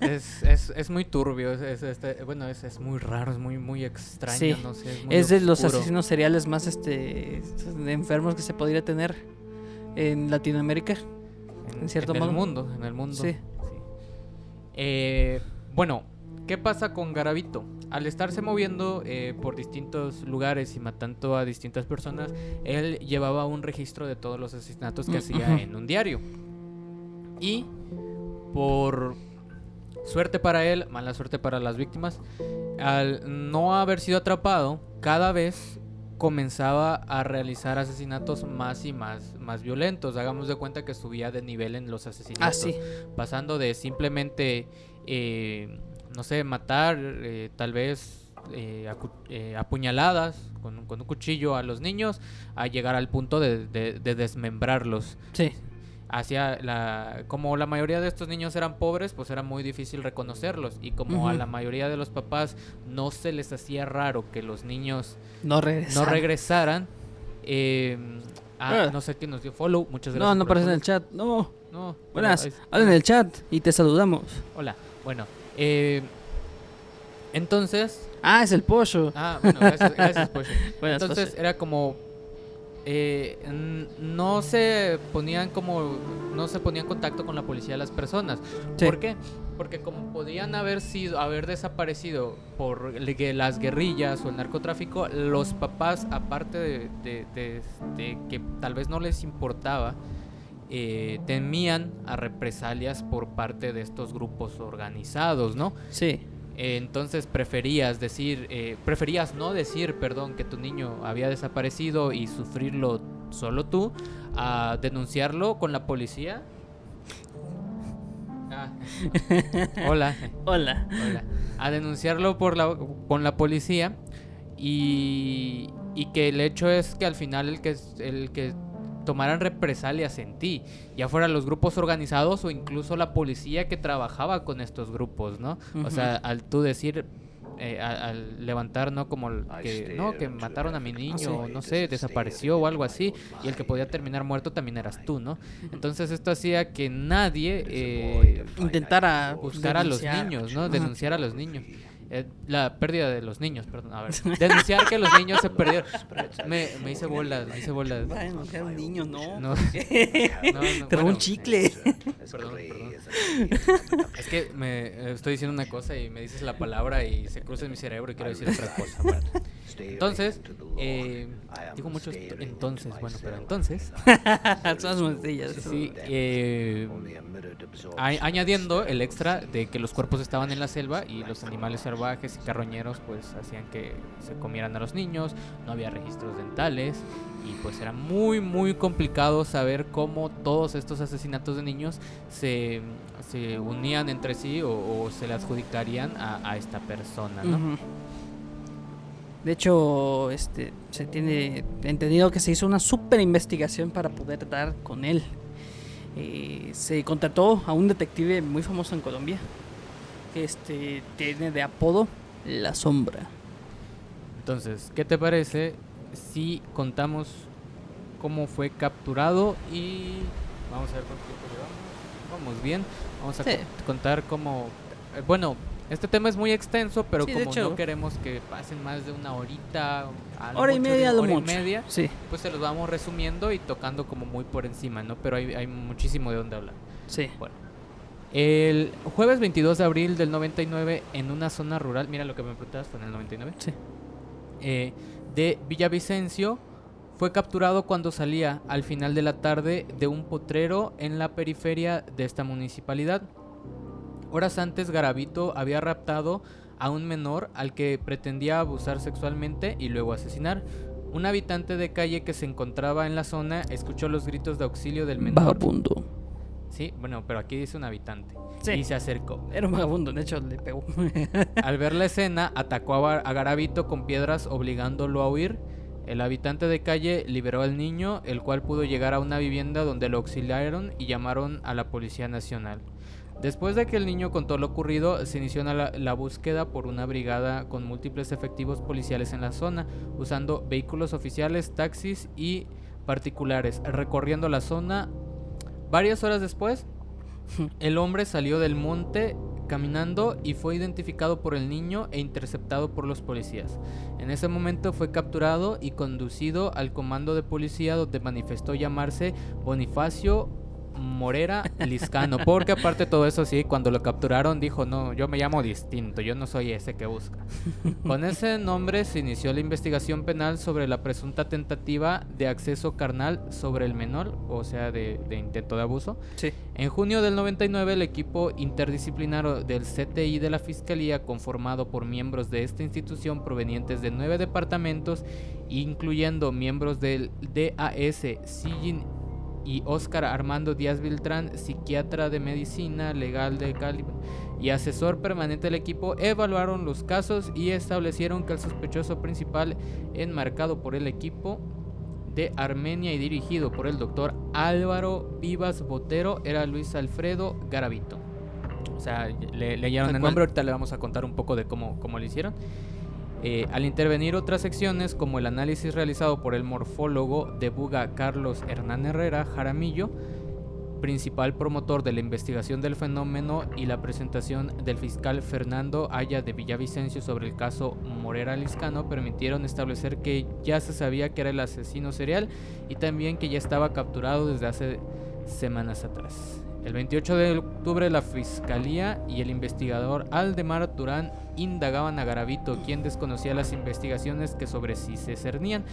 Es, es, es muy turbio, es, es- este- bueno, es, es muy raro, es muy, muy extraño, Sí, no sé, es muy Es de los asesinos seriales más este enfermos que se podría tener en Latinoamérica. En cierto el modo. mundo, en el mundo. Sí. Eh, bueno, ¿qué pasa con Garavito? Al estarse moviendo eh, por distintos lugares y matando a distintas personas, él llevaba un registro de todos los asesinatos que Mm, hacía en un diario. Y por suerte para él, mala suerte para las víctimas, al no haber sido atrapado, cada vez comenzaba a realizar asesinatos más y más, más violentos. Hagamos de cuenta que subía de nivel en los Ah, asesinatos sí. pasando de simplemente, eh, no sé, matar, eh, tal vez eh, acu- eh, apuñaladas con, un- con un cuchillo a los niños, a llegar al punto de, de- de desmembrarlos. Sí. Hacia la, como la mayoría de estos niños eran pobres, pues era muy difícil reconocerlos. Y como a la mayoría de los papás no se les hacía raro que los niños No regresa. no regresaran, eh, ah, Ah. no sé quién nos dio follow, muchas gracias. No, no aparece en el chat. No. No, Buenas. bueno, Habla en el chat y te saludamos. Hola, bueno, eh, entonces, Ah, es el pollo. ah, bueno, gracias, gracias. Buenas, Entonces era como, eh, no se ponían como, no se ponían en contacto con la policía las personas. Sí. ¿Por qué? Porque como podían haber sido, haber desaparecido por las guerrillas o el narcotráfico, los papás, aparte de, de- de- de que tal vez no les importaba, eh, temían a represalias por parte de estos grupos organizados, ¿no? Sí. Eh, entonces preferías decir, eh, preferías no decir, perdón, que tu niño había desaparecido y sufrirlo solo tú, a denunciarlo con la policía. Ah. Hola. Hola. Hola. A denunciarlo por la, con la policía y, y que el hecho es que al final el que, el que tomaran represalias en ti, ya fueran los grupos organizados o incluso la policía que trabajaba con estos grupos, ¿no? O sea, al tú decir, eh, al levantar, ¿no? Como que, no, que mataron a mi niño, o no sé, desapareció o algo así, y el que podía terminar muerto también eras tú, ¿no? Entonces esto hacía que nadie... eh, Intentara buscar a los niños, ¿no? Denunciar a los niños. Eh, la pérdida de los niños, perdón. A ver, denunciar que los niños se perdieron. Me, me hice bolas, me hice bolas. Un niño, no. No, no, no, Te robó bueno, un chicle. Perdón, perdón. Es que me eh, estoy diciendo una cosa y me dices la palabra y se cruza en mi cerebro y quiero decir otra cosa. Bueno, Entonces, eh, digo mucho esto- entonces, bueno, pero entonces, Son sí, eh, a- añadiendo el extra de que los cuerpos estaban en la selva y los animales salvajes y carroñeros pues hacían que se comieran a los niños, no había registros dentales y pues era muy muy complicado saber cómo todos estos asesinatos de niños se, se unían entre sí o, o se le adjudicarían a, a esta persona, ¿no? Ujú. De hecho, este, se tiene entendido que se hizo una super investigación para poder dar con él. Eh, se contrató a un detective muy famoso en Colombia, que este, tiene de apodo La Sombra. Entonces, ¿qué te parece si contamos cómo fue capturado y vamos a ver cuánto tiempo llevamos. Vamos bien. Vamos a Sí. contar cómo... eh, bueno, este tema es muy extenso, pero Sí, como hecho. no queremos que pasen más de una horita, Hora y media, hora y media, Sí, pues se los vamos resumiendo y tocando como muy por encima, ¿no? Pero hay, hay muchísimo de dónde hablar. sí. Bueno, el jueves 22 de abril del 99, en una zona rural, mira lo que me preguntabas, fue en el 99, Sí. eh, de Villavicencio, fue capturado cuando salía al final de la tarde de un potrero en la periferia de esta municipalidad. Horas antes, Garavito había raptado a un menor al que pretendía abusar sexualmente y luego asesinar. Un habitante de calle que se encontraba en la zona escuchó los gritos de auxilio del menor. Vagabundo. Sí, bueno, pero aquí dice un habitante. Sí. Y se acercó. Era un vagabundo, de hecho le pegó. Al ver la escena, atacó a, Garavito con piedras obligándolo a huir. El habitante de calle liberó al niño, el cual pudo llegar a una vivienda donde lo auxiliaron y llamaron a la Policía Nacional. Después de que el niño contó lo ocurrido, se inició la, la búsqueda por una brigada con múltiples efectivos policiales en la zona, usando vehículos oficiales, taxis y particulares, recorriendo la zona. Varias horas después, el hombre salió del monte caminando y fue identificado por el niño e interceptado por los policías. En ese momento fue capturado y conducido al comando de policía donde manifestó llamarse Bonifacio Morera Liscano, porque aparte de todo eso sí, cuando lo capturaron dijo, no, yo me llamo distinto, yo no soy ese que busca. Con ese nombre se inició la investigación penal sobre la presunta tentativa de acceso carnal sobre el menor, o sea, de, de intento de abuso. Sí. En junio del 99, el equipo interdisciplinario del CTI de la Fiscalía, conformado por miembros de esta institución provenientes de nueve departamentos, incluyendo miembros del DAS, Sillin y Óscar Armando Díaz Beltrán, psiquiatra de medicina legal de Cali y asesor permanente del equipo, evaluaron los casos y establecieron que el sospechoso principal, enmarcado por el equipo, de Armenia y dirigido por el doctor Álvaro Vivas Botero era Luis Alfredo Garavito. O sea, le leyeron el nombre, ahorita le vamos a contar un poco de cómo, cómo lo hicieron. Eh, al intervenir otras secciones, como el análisis realizado por el morfólogo de Buga Carlos Hernán Herrera Jaramillo, principal promotor de la investigación del fenómeno y la presentación del fiscal Fernando Aya de Villavicencio sobre el caso Morera Liscano permitieron establecer que ya se sabía que era el asesino serial y también que ya estaba capturado desde hace semanas atrás. El 28 de octubre la fiscalía y el investigador Aldemar Durán indagaban a Garavito, quien desconocía las investigaciones que sobre sí se cernían.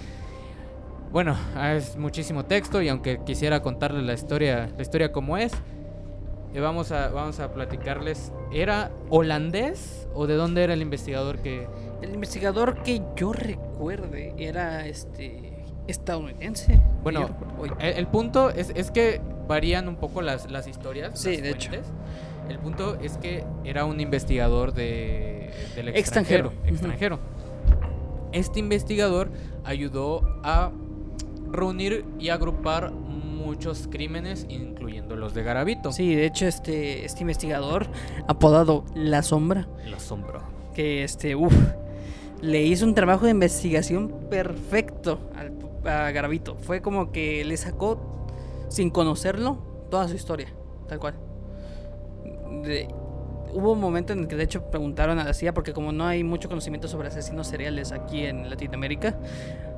Bueno, es muchísimo texto y aunque quisiera contarles la historia, la historia como es, eh, vamos a vamos a platicarles. ¿Era holandés o de dónde era el investigador que El investigador que yo recuerde era este estadounidense. Bueno, El, el punto es, es que varían un poco las, las historias. Sí, las de hecho. El punto es que era un investigador de, del Extranjero. extranjero. Este investigador ayudó a reunir y agrupar muchos crímenes, incluyendo los de Garavito. Sí, de hecho este este investigador apodado La Sombra Lo asombró. que este uf, le hizo un trabajo de investigación perfecto al, a Garavito. Fue como que le sacó sin conocerlo toda su historia, tal cual. De- hubo un momento en el que de hecho preguntaron a la CIA porque como no hay mucho conocimiento sobre asesinos seriales aquí en Latinoamérica,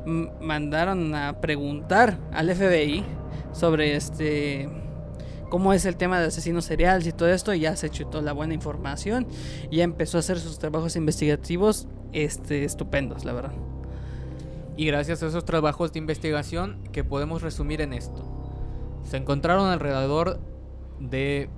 mandaron a preguntar al FBI sobre este cómo es el tema de asesinos seriales y todo esto y ya se chutó la buena información y ya empezó a hacer sus trabajos investigativos este estupendos, la verdad. Y gracias a esos trabajos de investigación que podemos resumir en esto. Se encontraron alrededor de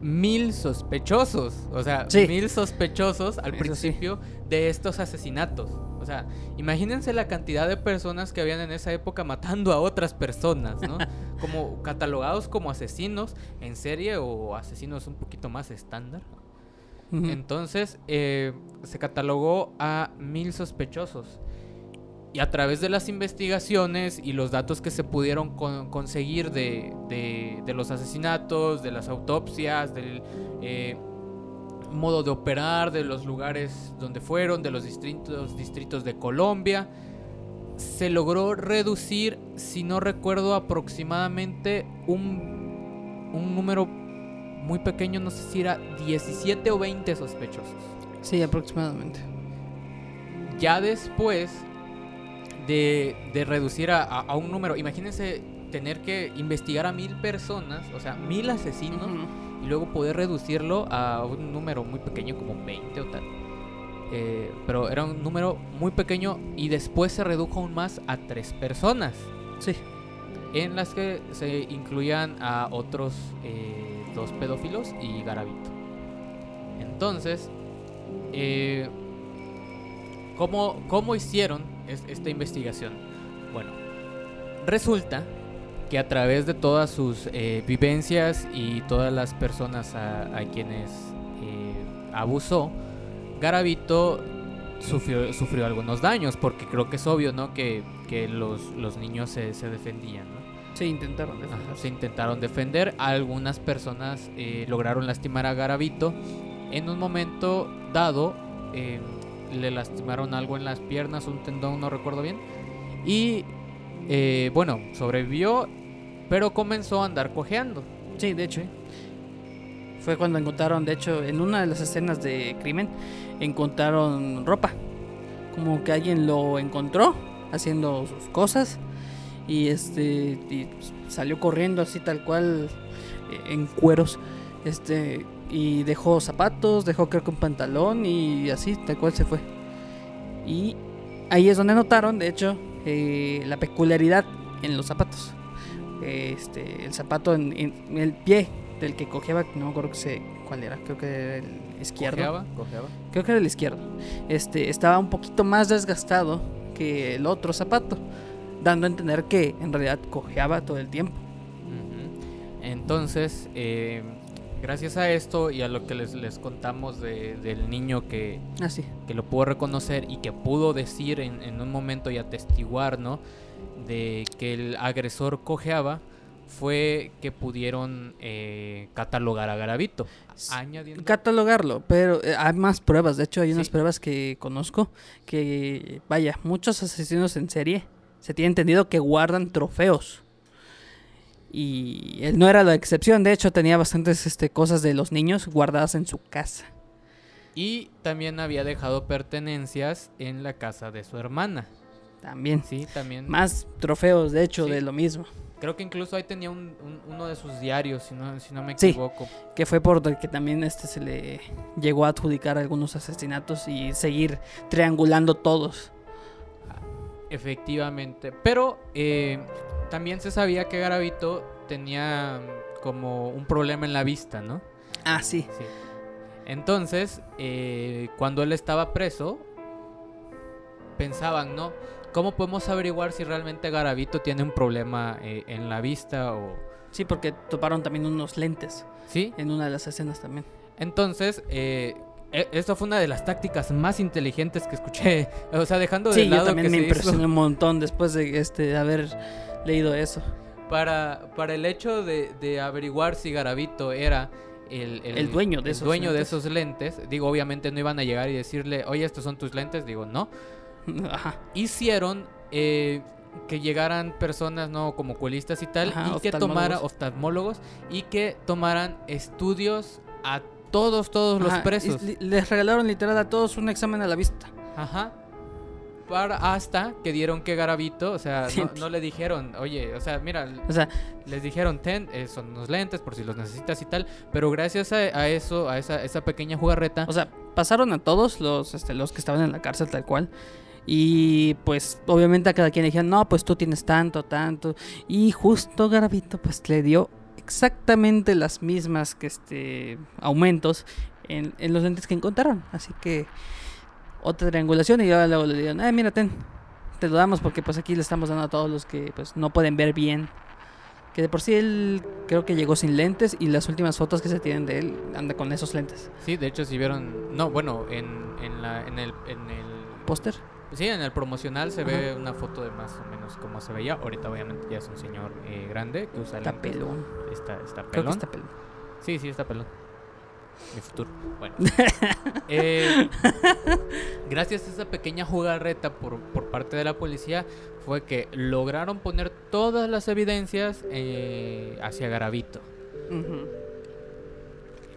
mil sospechosos. O sea, Sí. mil sospechosos al Eso sí. principio de estos asesinatos. O sea, imagínense la cantidad de personas que habían en esa época matando a otras personas, ¿no? como catalogados como asesinos en serie o asesinos un poquito más estándar. Entonces eh, se catalogó a mil sospechosos. Y a través de las investigaciones y los datos que se pudieron con- conseguir de, de- de los asesinatos, de las autopsias, del eh, modo de operar, de los lugares donde fueron, de los distritos, distritos de Colombia, se logró reducir, si no recuerdo, aproximadamente un, un número muy pequeño, no sé si era 17 o 20 sospechosos. Sí, aproximadamente. Ya después de, de reducir a, a- a un número, imagínense tener que investigar a mil personas, o sea, mil asesinos. Y luego poder reducirlo a un número muy pequeño como 20 o tal. Eh, pero era un número muy pequeño y después se redujo aún más a tres personas, Sí. en las que se incluían a otros eh, dos pedófilos y Garavito. Entonces, eh, ¿cómo, cómo hicieron es- esta investigación? Bueno, resulta que a través de todas sus eh, vivencias y todas las personas a, a quienes eh, abusó, Garavito sufrió, sufrió algunos daños, porque creo que es obvio, ¿no? Que, que los, los niños se, se defendían, ¿no? Sí, intentaron Ajá, defenderse. se intentaron defender. Algunas personas eh, lograron lastimar a Garavito. En un momento dado, le lastimaron algo en las piernas, un tendón, no recuerdo bien. Y eh, bueno, sobrevivió, pero comenzó a andar cojeando. Sí, de hecho. Fue cuando encontraron, de hecho, en una de las escenas de crimen, encontraron ropa. Como que alguien lo encontró haciendo sus cosas y este pues, salió corriendo así tal cual eh, en cueros. Este y dejó zapatos, dejó creo que un pantalón y así tal cual se fue. Y ahí es donde notaron, de hecho, eh, la peculiaridad en los zapatos. Este, el zapato en, en el pie del que cojeaba, no me acuerdo que se, cuál era, creo que era el izquierdo. Cojeaba, cojeaba. Creo que era el izquierdo. Este, estaba un poquito más desgastado que el otro zapato, dando a entender que en realidad cojeaba todo el tiempo. Entonces, eh, gracias a esto y a lo que les, les contamos de- del niño que, Así. que lo pudo reconocer y que pudo decir en, en un momento y atestiguar, ¿no? De que el agresor cojeaba, fue que pudieron eh, catalogar a Garavito. Añadiendo. catalogarlo, pero eh, hay más pruebas. De hecho, hay unas Sí. pruebas que conozco que, vaya, muchos asesinos en serie se tiene entendido que guardan trofeos. Y él no era la excepción. De hecho, tenía bastantes este, cosas de los niños guardadas en su casa. Y también había dejado pertenencias en la casa de su hermana. También. Sí, también. Más trofeos, de hecho, Sí. de lo mismo. Creo que incluso ahí tenía un- un- uno de sus diarios, si no, si no me Sí. equivoco. Que fue por el que también este se le llegó a adjudicar algunos asesinatos y seguir triangulando todos. Efectivamente. Pero eh, también se sabía que Garavito tenía como un problema en la vista, ¿no? Ah, sí. Sí. Entonces, eh, cuando él estaba preso, pensaban, ¿no? ¿Cómo podemos averiguar si realmente Garavito tiene un problema eh, en la vista o... Sí, porque toparon también unos lentes ¿Sí? en una de las escenas también. Entonces, eh, e- esto fue una de las tácticas más inteligentes que escuché. O sea, dejando de Sí, yo lado también que me hizo impresioné un montón después de este haber leído eso. para, para el hecho de, de averiguar si Garavito era el, El dueño de el esos dueño de lentes. esos lentes. Digo, obviamente no iban a llegar y decirle, oye, estos son tus lentes. Digo, no. Ajá. Hicieron eh, que llegaran personas, ¿no? Como cuelistas y tal, Ajá, y que tomara oftalmólogos. y que tomaran estudios a todos, todos los Ajá, presos. les regalaron literal a todos un examen a la vista. Ajá. Hasta que dieron que Garavito, o sea, no, le dijeron, oye, o sea, mira, O sea, les dijeron, ten, eh, son unos lentes por si los necesitas y tal, pero gracias a, a eso, a esa, esa pequeña jugarreta, o sea, pasaron a todos los, este, los que estaban en la cárcel tal cual. Y pues obviamente a cada quien le dijeron, no, pues tú tienes tanto, tanto. Y justo Garavito pues le dio exactamente las mismas que este aumentos en, en los lentes que encontraron. Así que otra triangulación y ahora luego le dieron, ah, mira, ten, te lo damos porque pues aquí le estamos dando a todos los que pues no pueden ver bien. Que de por sí él creo que llegó sin lentes y las últimas fotos que se tienen de él anda con esos lentes. sí, de hecho si vieron, no, bueno, en, en, la, en, el, en el, Póster. sí, en el promocional se Ajá. ve una foto de más o menos cómo se veía, ahorita obviamente ya es un señor eh, grande que usa Está lentes. pelón. Está, está Creo que pelón. está pelón. Sí, sí, está pelón. Mi futuro. Bueno. Eh, gracias a esa pequeña jugarreta por, por parte de la policía fue que lograron poner todas las evidencias eh, hacia Garavito.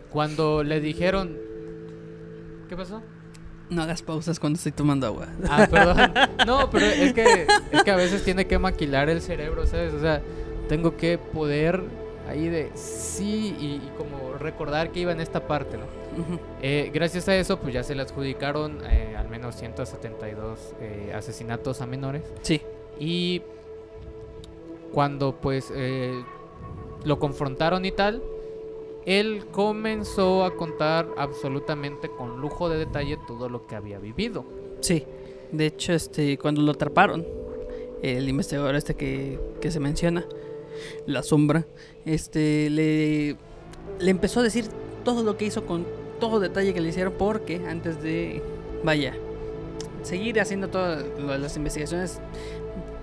Cuando le dijeron... ¿Qué pasó? No hagas pausas cuando estoy tomando agua. Ah, perdón. No, pero es que, es que a veces tiene que maquilar el cerebro, ¿sabes? O sea, tengo que poder ahí de sí y, y como recordar que iba en esta parte, ¿no? Eh, gracias a eso, pues ya se le adjudicaron eh, al menos 172 eh, asesinatos a menores. Sí. Y cuando pues eh, lo confrontaron y tal, él comenzó a contar absolutamente con lujo de detalle todo lo que había vivido. Sí, de hecho, este, cuando lo atraparon, el investigador este que, que se menciona, la sombra, este, le, le empezó a decir todo lo que hizo con todo detalle que le hicieron porque antes de, vaya, seguir haciendo todas las investigaciones,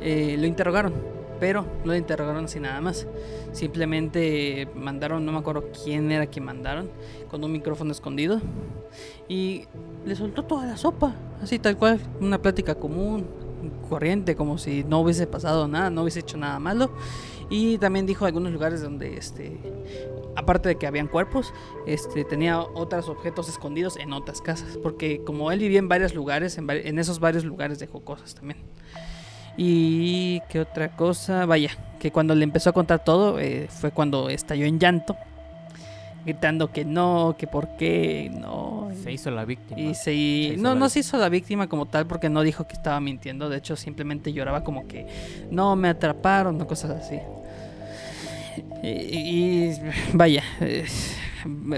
eh, lo interrogaron, pero no lo interrogaron sin nada más. Simplemente mandaron, no me acuerdo quién era quien mandaron, con un micrófono escondido y le soltó toda la sopa, así tal cual, una plática común, corriente, como si no hubiese pasado nada, no hubiese hecho nada malo. Y también dijo algunos lugares donde, este, aparte de que habían cuerpos, este, tenía otros objetos escondidos en otras casas, porque como él vivía en varios lugares, en, esos varios lugares dejó cosas también. Y qué otra cosa, vaya, que cuando le empezó a contar todo, eh, fue cuando estalló en llanto, gritando que no, que por qué, no. Se hizo la víctima. Y se, hizo no, la no se hizo la víctima como tal porque no dijo que estaba mintiendo. De hecho, simplemente lloraba como que no me atraparon o cosas así. Y, y- vaya,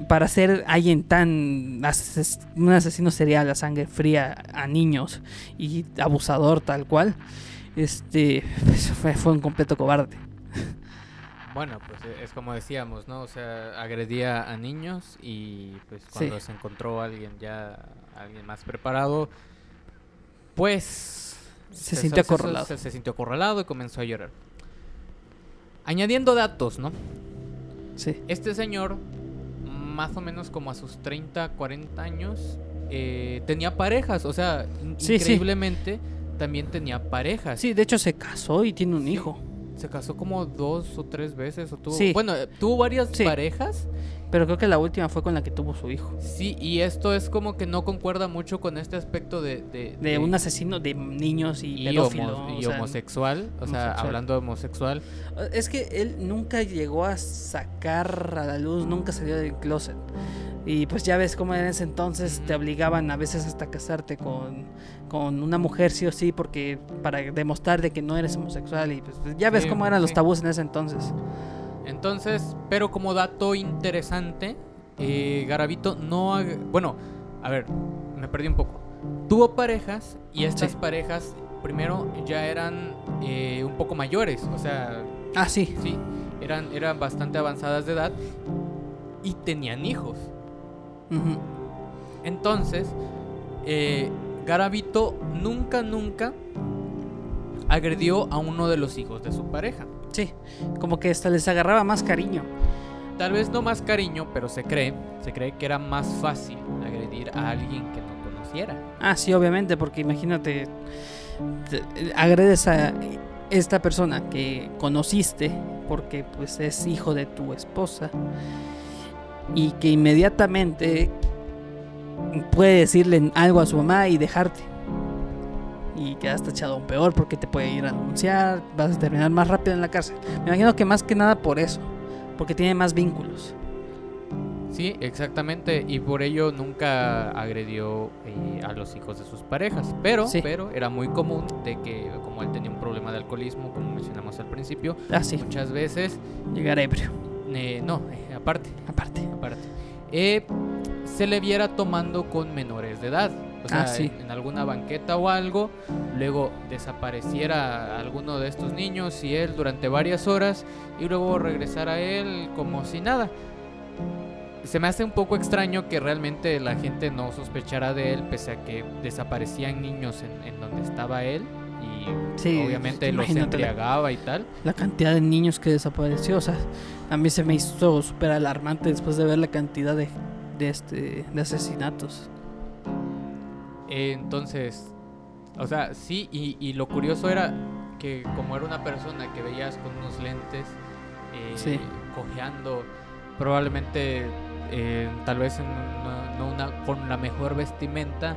para ser alguien tan ases- un asesino serial a sangre fría a niños y abusador tal cual, este pues, fue, fue un completo cobarde. Bueno, pues e- es como decíamos, ¿no? O sea, agredía a niños y pues cuando se encontró alguien ya, alguien más preparado, pues... Se sintió acorralado. Se, se sintió acorralado y comenzó a llorar. Añadiendo datos, ¿no? Sí, Este señor, más o menos como a sus 30, 40 años, eh, tenía parejas, o sea, sí. increíblemente también tenía parejas. sí, de hecho se casó y tiene un Sí. hijo. Se casó como dos o tres veces o tuvo... Sí. Bueno, eh, tuvo varias Sí. parejas. Pero creo que la última fue con la que tuvo su hijo. Sí, y esto es como que no concuerda mucho con este aspecto de... De, De un asesino de niños y, y, pedófilo. homo- y o sea, homosexual, o sea, homosexual. hablando de homosexual. Es que él nunca llegó a sacar a la luz, nunca salió del closet. Y pues ya ves cómo en ese entonces te obligaban a veces hasta casarte con, con una mujer sí o sí porque para demostrar de que no eres homosexual y pues ya ves Sí, cómo eran los sí. tabús en ese entonces. Entonces, pero como dato interesante, eh, Garavito no... Bueno, a ver, me perdí un poco. Tuvo parejas y estas Sí. parejas primero ya eran eh, un poco mayores, o sea, Ah, sí. sí, eran, eran bastante avanzadas de edad y tenían hijos. Entonces, eh, Garavito nunca, nunca agredió a uno de los hijos de su pareja. Sí, como que hasta les agarraba más cariño. Tal vez no más cariño, pero se cree, se cree que era más fácil agredir a alguien que no conociera. Ah, sí, obviamente, porque imagínate, te- agredes a esta persona que conociste porque pues es hijo de tu esposa y que inmediatamente puede decirle algo a su mamá y dejarte. Y quedaste echado aún peor porque te puede ir a denunciar, vas a terminar más rápido en la cárcel. Me imagino que más que nada por eso, porque tiene más vínculos. Sí, exactamente, y por ello nunca agredió eh, a los hijos de sus parejas. Pero, Sí. pero era muy común de que, como él tenía un problema de alcoholismo, como mencionamos al principio, Ah, sí, muchas veces, llegar ebrio, eh, no, eh, aparte, aparte. aparte, se le viera tomando con menores de edad. O sea, Ah, sí. en, en alguna banqueta o algo, luego desapareciera alguno de estos niños y él durante varias horas y luego regresara a él como si nada. Se me hace un poco extraño que realmente la gente no sospechara de él pese a que desaparecían niños en, en donde estaba él y Sí, obviamente los imagínate la- embriagaba y tal. la cantidad de niños que desapareció. O sea, a mí se me hizo súper alarmante después de ver la cantidad de de, este, de asesinatos. Entonces, o sea, sí, y, y, lo curioso era que como era una persona que veías con unos lentes, eh, cojeando, probablemente eh, tal vez no una, con la mejor vestimenta,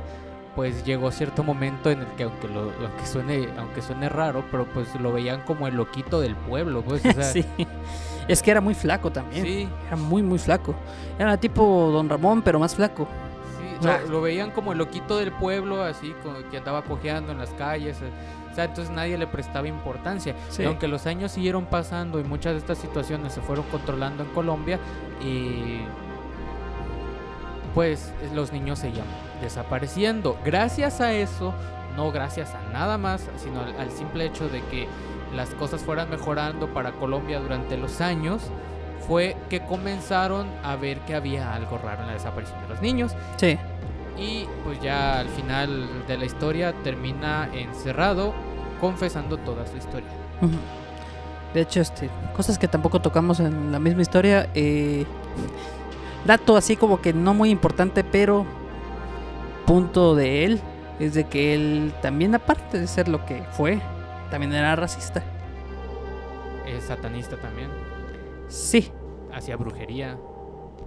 pues llegó cierto momento en el que aunque lo, aunque suene aunque suene raro pero pues lo veían como el loquito del pueblo pues sí. Es que era muy flaco también. Sí. Era muy muy flaco. Era tipo don Ramón pero más flaco lo, veían como el loquito del pueblo así que andaba cojeando en las calles eh, o sea, entonces nadie le prestaba importancia. Y aunque los años siguieron pasando y muchas de estas situaciones se fueron controlando en Colombia, y pues los niños seguían desapareciendo. Gracias a eso, no gracias a nada más, sino al, simple hecho de que las cosas fueran mejorando para Colombia durante los años, fue que comenzaron a ver que había algo raro en la desaparición de los niños. Sí. Y pues ya al final de la historia termina encerrado confesando toda su historia. De hecho, este, cosas que tampoco tocamos en la misma historia. Eh, dato así como que no muy importante, pero punto de él es de que él también, aparte de ser lo que fue, también era racista. ¿Es satanista también? Sí. Hacía brujería.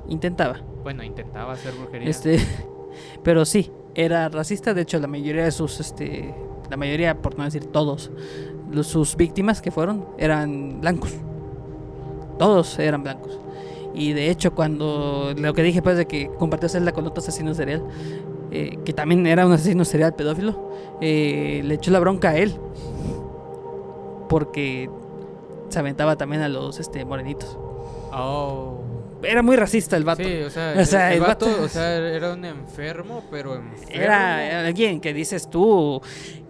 Intentaba. Bueno, intentaba hacer brujería. Este, pero sí, era racista. De hecho, la mayoría de sus, este, la mayoría, por no decir todos, sus víctimas que fueron eran blancos. Todos eran blancos. Y de hecho, cuando lo que dije pues de que compartió celda con otro asesino serial, eh, que también era un asesino serial pedófilo, eh, le echó la bronca a él. Porque se aventaba también a los este, morenitos. Oh. Era muy racista el vato. Sí, o sea, el, vato, o sea, era un enfermo, pero enfermo. Era alguien que dices tú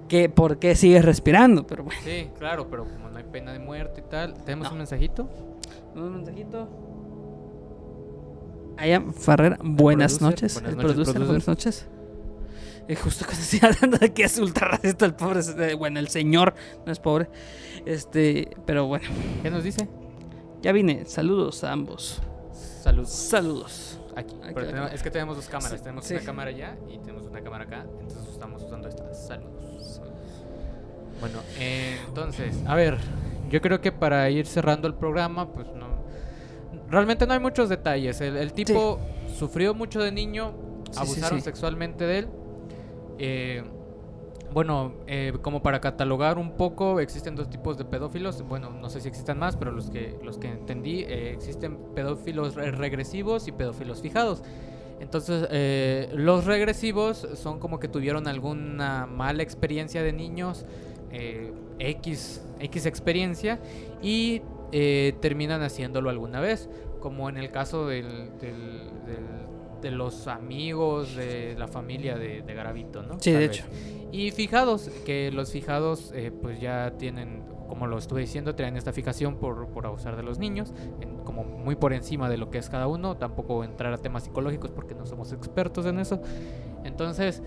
que por qué sigues respirando, pero bueno. Sí, claro, pero como no hay pena de muerte y tal, ¿tenemos un mensajito? Un mensajito. Aya Farrera, buenas noches. Buenas noches, producer, buenas noches. Eh, justo cuando estoy hablando de que es ultra racista el pobre, eh, bueno, el señor no es pobre. Este, pero bueno. ¿Qué nos dice? Ya vine, saludos a ambos. Saludos. Saludos. Aquí. es que tenemos dos cámaras. tenemos una cámara allá y tenemos una cámara acá. Entonces estamos usando esta. Saludos. Bueno, entonces, a ver, yo creo que para ir cerrando el programa, pues no Realmente no hay muchos detalles. El, tipo sufrió mucho de niño, abusaron sexualmente de él. Eh, bueno, eh, como para catalogar un poco, existen dos tipos de pedófilos. Bueno, no sé si existen más, pero los que, los que entendí, eh, existen pedófilos regresivos y pedófilos fijados. Entonces, los regresivos son como que tuvieron alguna mala experiencia de niños, X, X experiencia, y eh, terminan haciéndolo alguna vez, como en el caso del, de los amigos de la familia de, de Garavito, ¿no? Sí, de hecho. Y fijados, que los fijados eh, pues ya tienen, como lo estuve diciendo, tienen esta fijación por, por abusar de los niños, como muy por encima de lo que es cada uno, tampoco entrar a temas psicológicos porque no somos expertos en eso. Entonces,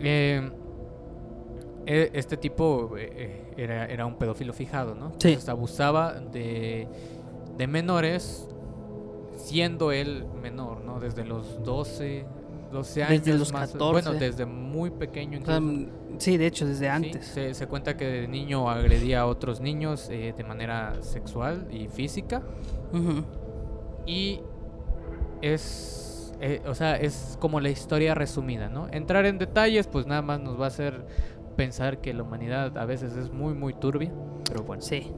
eh, e, este tipo eh, era, era, un pedófilo fijado, ¿no? Sí. abusaba de, de menores siendo él menor, ¿no? Desde los 12, 12 años. Desde los 14. Bueno, desde muy pequeño incluso. sí, de hecho, desde antes. se, se, cuenta que de niño agredía a otros niños eh, de manera sexual y física. Y es, o sea, es como la historia resumida, ¿no? Entrar en detalles, pues nada más nos va a hacer pensar que la humanidad a veces es muy, muy turbia, pero bueno. Sí.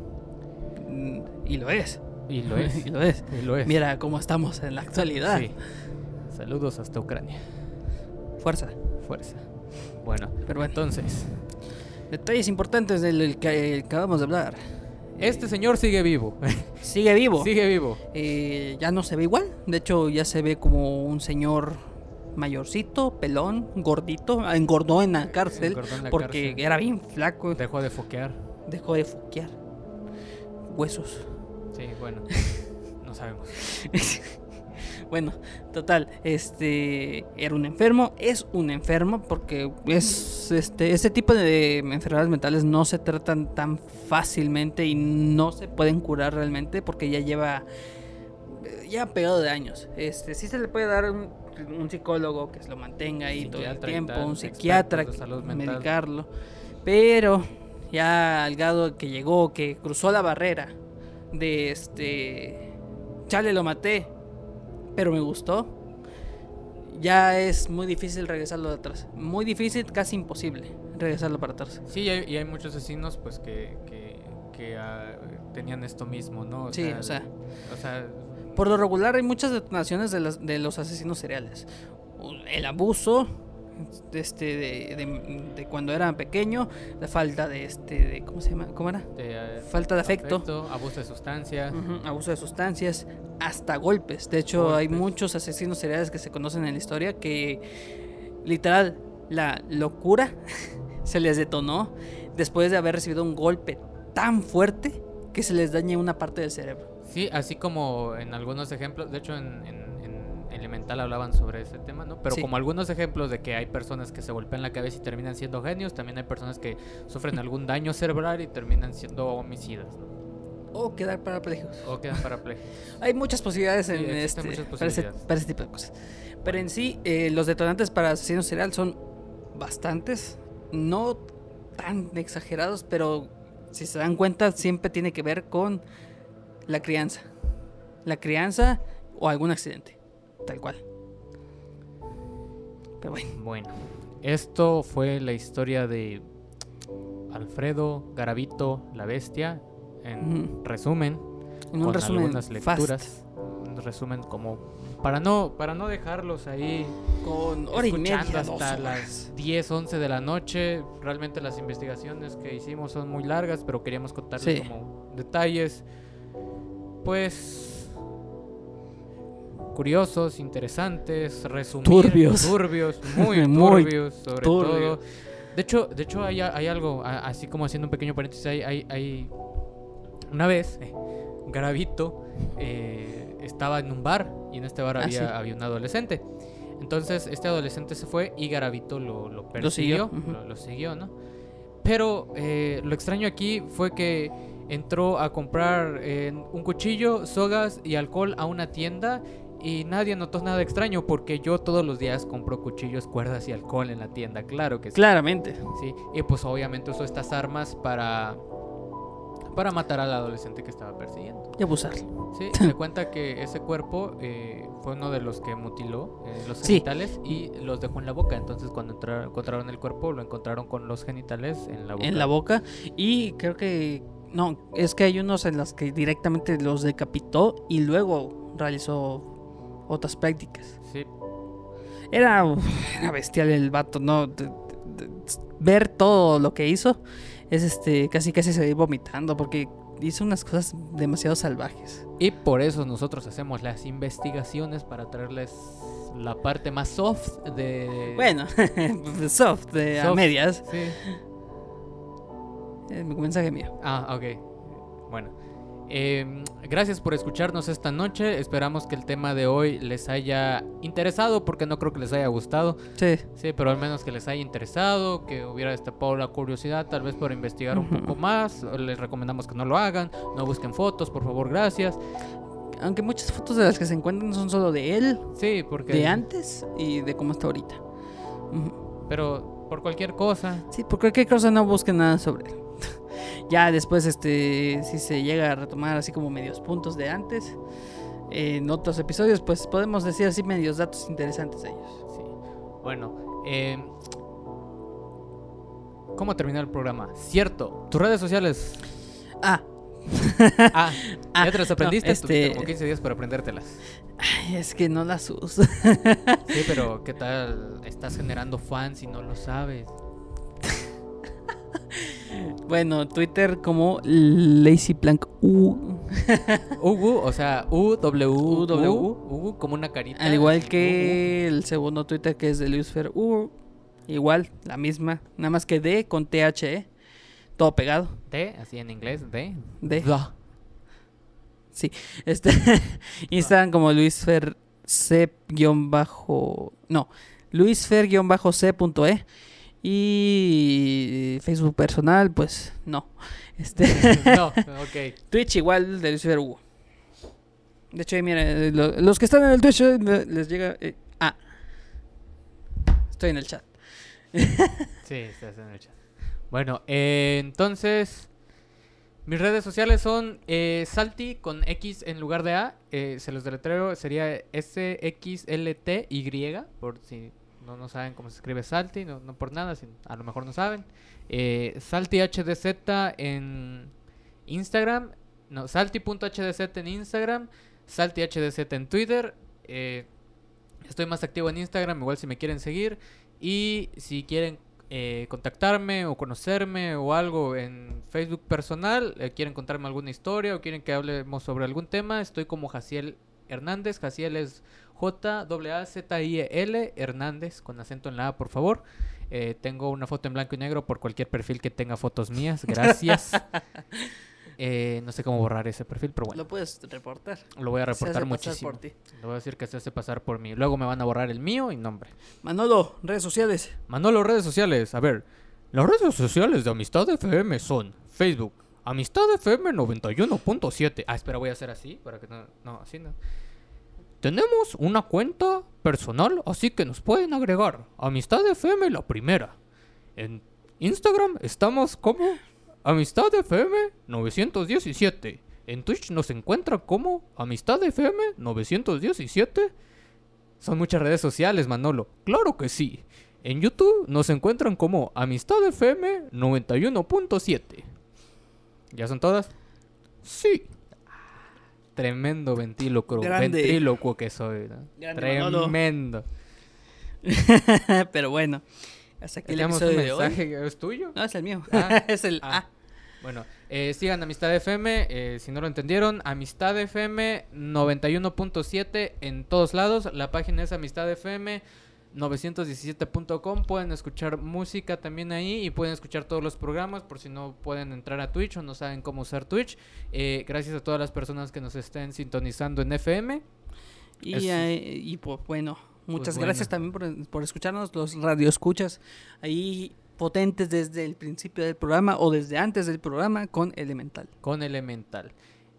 Mm, y lo es. Y lo es. y lo es. Y lo es. Mira cómo estamos en la actualidad. Sí. Saludos hasta Ucrania. Fuerza. Fuerza. Bueno, pero entonces. Detalles importantes del que acabamos de hablar. Este señor sigue vivo. Sigue vivo. sigue vivo. Eh, ya no se ve igual. De hecho, ya se ve como un señor mayorcito, pelón, gordito, engordó en la cárcel porque era bien flaco. Dejó de foquear. Dejó de foquear. Huesos. Sí, bueno. no sabemos. bueno, total, este era un enfermo, es un enfermo porque es este este tipo de enfermedades mentales no se tratan tan fácilmente y no se pueden curar realmente porque ya lleva ya pegado de años. Este sí se le puede dar un un psicólogo que se lo mantenga ahí todo el tiempo, un psiquiatra, que- medicarlo. Pero ya al grado que llegó, que cruzó la barrera de este. Chale, lo maté, pero me gustó. Ya es muy difícil regresarlo de atrás. Muy difícil, casi imposible regresarlo para atrás. Sí, y hay, y hay muchos asesinos pues que, que, que, ah, tenían esto mismo, ¿no? O Sí, o sea. o sea, Por lo regular hay muchas detonaciones de, las- de los asesinos seriales. El abuso este, de, de- de cuando era pequeño, la falta de este, de, ¿cómo se llama? ¿Cómo era? de, ah, Falta de afecto. abuso de sustancias. Abuso de sustancias, hasta golpes. De hecho, hay muchos asesinos seriales que se conocen en la historia que literal la locura se les detonó después de haber recibido un golpe tan fuerte que se les dañe una parte del cerebro. Sí, así como en algunos ejemplos, de hecho en- en Elemental hablaban sobre ese tema, ¿no? Pero Sí. como algunos ejemplos de que hay personas que se golpean la cabeza y terminan siendo genios, también hay personas que sufren algún daño cerebral y terminan siendo homicidas, ¿no? O quedar parapléjicos. O quedan parapléjicos. Hay muchas posibilidades Sí, en este, muchas para, ese, posibilidades. para ese tipo de cosas. Pero en sí, eh, los detonantes para asesinos serial son bastantes. No tan exagerados, pero si se dan cuenta, siempre tiene que ver con la crianza. La crianza o algún accidente. Tal cual. Pero bueno. Bueno, esto fue la historia de Alfredo Garavito, la bestia, en resumen. En un con resumen algunas fast, lecturas. Un resumen como para no para no dejarlos ahí con hora y media, hasta las 10, 11 de la noche. Realmente las investigaciones que hicimos son muy largas, pero queríamos contarles Sí. como detalles pues curiosos, interesantes, resumidos, Turbios. turbios, muy Muy turbios sobre turbios. todo. De hecho, de hecho hay, hay algo, así como haciendo un pequeño paréntesis, hay, hay, hay- una vez eh, Garavito eh, estaba en un bar y en este bar Ah, había, sí. había un adolescente. Entonces este adolescente se fue y Garavito lo, lo persiguió, siguió, lo, ujú. lo siguió, ¿no? Pero eh, lo extraño aquí fue que entró a comprar eh, un cuchillo, sogas y alcohol a una tienda y nadie notó nada extraño porque yo todos los días compro cuchillos, cuerdas y alcohol en la tienda, claro que sí. Claramente. Sí, y pues obviamente usó estas armas para para matar al adolescente que estaba persiguiendo. Y abusarlo. Sí, se cuenta que ese cuerpo eh, fue uno de los que mutiló eh, los Sí. genitales y los dejó en la boca. Entonces cuando entraron- encontraron el cuerpo lo encontraron con los genitales en la boca. en la boca y creo que no es que hay unos en los que directamente los decapitó y luego realizó otras prácticas Sí, era, bestial el vato no De- de- de- ver todo lo que hizo es este casi casi seguir vomitando porque hizo unas cosas demasiado salvajes y por eso nosotros hacemos las investigaciones para traerles la parte más soft de... bueno soft de a medias Sí. Eh, mi mensaje mío Ah, ok. Bueno. Em, gracias por escucharnos esta noche. Esperamos que el tema de hoy les haya interesado, porque no creo que les haya gustado. sí Sí, pero al menos que les haya interesado, que hubiera destapado la curiosidad, tal vez por investigar un poco más. Les recomendamos que no lo hagan. No busquen fotos, por favor, gracias. aunque muchas fotos de las que se encuentran son solo de él Sí, porque. de antes y de cómo está ahorita. Pero por cualquier cosa. Sí, por cualquier cosa no busquen nada sobre él. Ya después, este, si se llega a retomar así como medios puntos de antes, en otros episodios, pues podemos decir así medios datos interesantes de ellos. Sí. Bueno, em, ¿cómo terminar el programa? Cierto, tus redes sociales. Ah, Ah, Ah, ya te las no, aprendiste. Tuviste este- como 15 días para aprendértelas. ay, es que no las uso. Sí, pero ¿qué tal? Estás generando fans y no lo sabes. Bueno, Twitter como Lazy Plank U, Ugu, o sea, U, W, U, W. Ugu, como una carita. al igual que el segundo Twitter que es de Luisfer U, igual, la misma, nada más que D con THE, todo pegado. T, así en inglés, D. D. Da. Este, Instagram como luisfer c bajo no luisfer c.e y Facebook personal pues no este No, ok. Twitch igual de luisfer Hugo de hecho ahí mira eh, lo- los que están en el Twitch eh, les llega eh, ah Estoy en el chat. sí, estás en el chat. Bueno, eh, entonces... Mis redes sociales son eh, Salty con X en lugar de A. Eh, se los deletreo, sería S-X-L-T-Y, por si no, no saben cómo se escribe Salty, no, no por nada, si a lo mejor no saben. Eh, Salty HDZ en Instagram, no, Salty.hdz en Instagram, Salty HDZ en Twitter. Eh, estoy más activo en Instagram, igual si me quieren seguir. Y si quieren eh, contactarme o conocerme o algo en Facebook personal, eh, quieren contarme alguna historia o quieren que hablemos sobre algún tema, estoy como Jaciel Hernández. Jaciel es J-A-Z-I-E-L Hernández, con acento en la A, por favor. Eh, tengo una foto en blanco y negro por cualquier perfil que tenga fotos mías. Gracias. Eh, no sé cómo borrar ese perfil, pero bueno. Lo puedes reportar. Lo voy a reportar muchísimo. por ti. Le voy a decir que se hace pasar por mí. Luego me van a borrar el mío y nombre. Manolo, redes sociales. Manolo, redes sociales. A ver, las redes sociales de Amistad FM son Facebook, Amistad FM 91.7. Ah, espera, voy a hacer así para que no. No, así no. Tenemos una cuenta personal, así que nos pueden agregar. Amistad FM la primera. En Instagram estamos como Amistad FM 917. En Twitch nos encuentran como Amistad FM 917. Son muchas redes sociales, Manolo. Claro que sí. En YouTube nos encuentran como Amistad FM 91.7. ¿Ya son todas? Sí. Tremendo ventílocuo, Grande. ventrílocuo que soy. ¿no? Tremendo. Pero bueno, hasta aquí el un episodio de hoy. mensaje, ¿es tuyo? No, es el mío. Ah, es el ah. A. Bueno, eh, sigan Amistad FM, eh, si no lo entendieron, Amistad FM 91.7 en todos lados. La página es Amistad FM 917.com. Pueden escuchar música también ahí y pueden escuchar todos los programas por si no pueden entrar a Twitch o no saben cómo usar Twitch. Eh, gracias a todas las personas que nos estén sintonizando en FM. Y, Es- eh, y pues bueno, muchas bueno. gracias también por, por escucharnos, los radioescuchas ahí potentes desde el principio del programa o desde antes del programa con Elemental. con Elemental.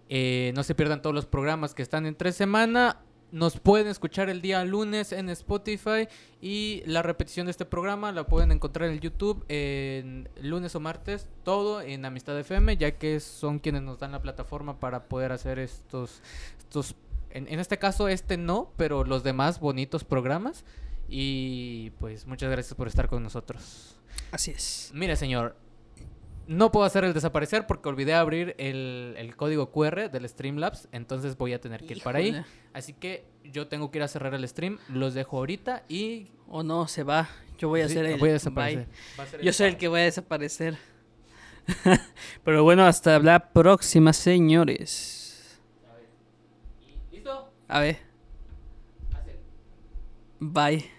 Eh, no se pierdan todos los programas que están entre semana. Nos pueden escuchar el día lunes en Spotify y la repetición de este programa la pueden encontrar en YouTube en lunes o martes, todo en Amistad FM, ya que son quienes nos dan la plataforma para poder hacer estos, estos en, en este caso este no, pero los demás bonitos programas. Y pues muchas gracias por estar con nosotros. Así es. Mire, señor, no puedo hacer el desaparecer porque olvidé abrir el, el código QR del Streamlabs, entonces voy a tener que ir para ahí. Así que yo tengo que ir a cerrar el stream, los dejo ahorita y... O no, se va. Yo voy a Sí, hacer el voy a desaparecer. bye. Va a ser Yo soy el que voy a desaparecer. Pero bueno, hasta la próxima, señores. ¿Listo? A ver, bye.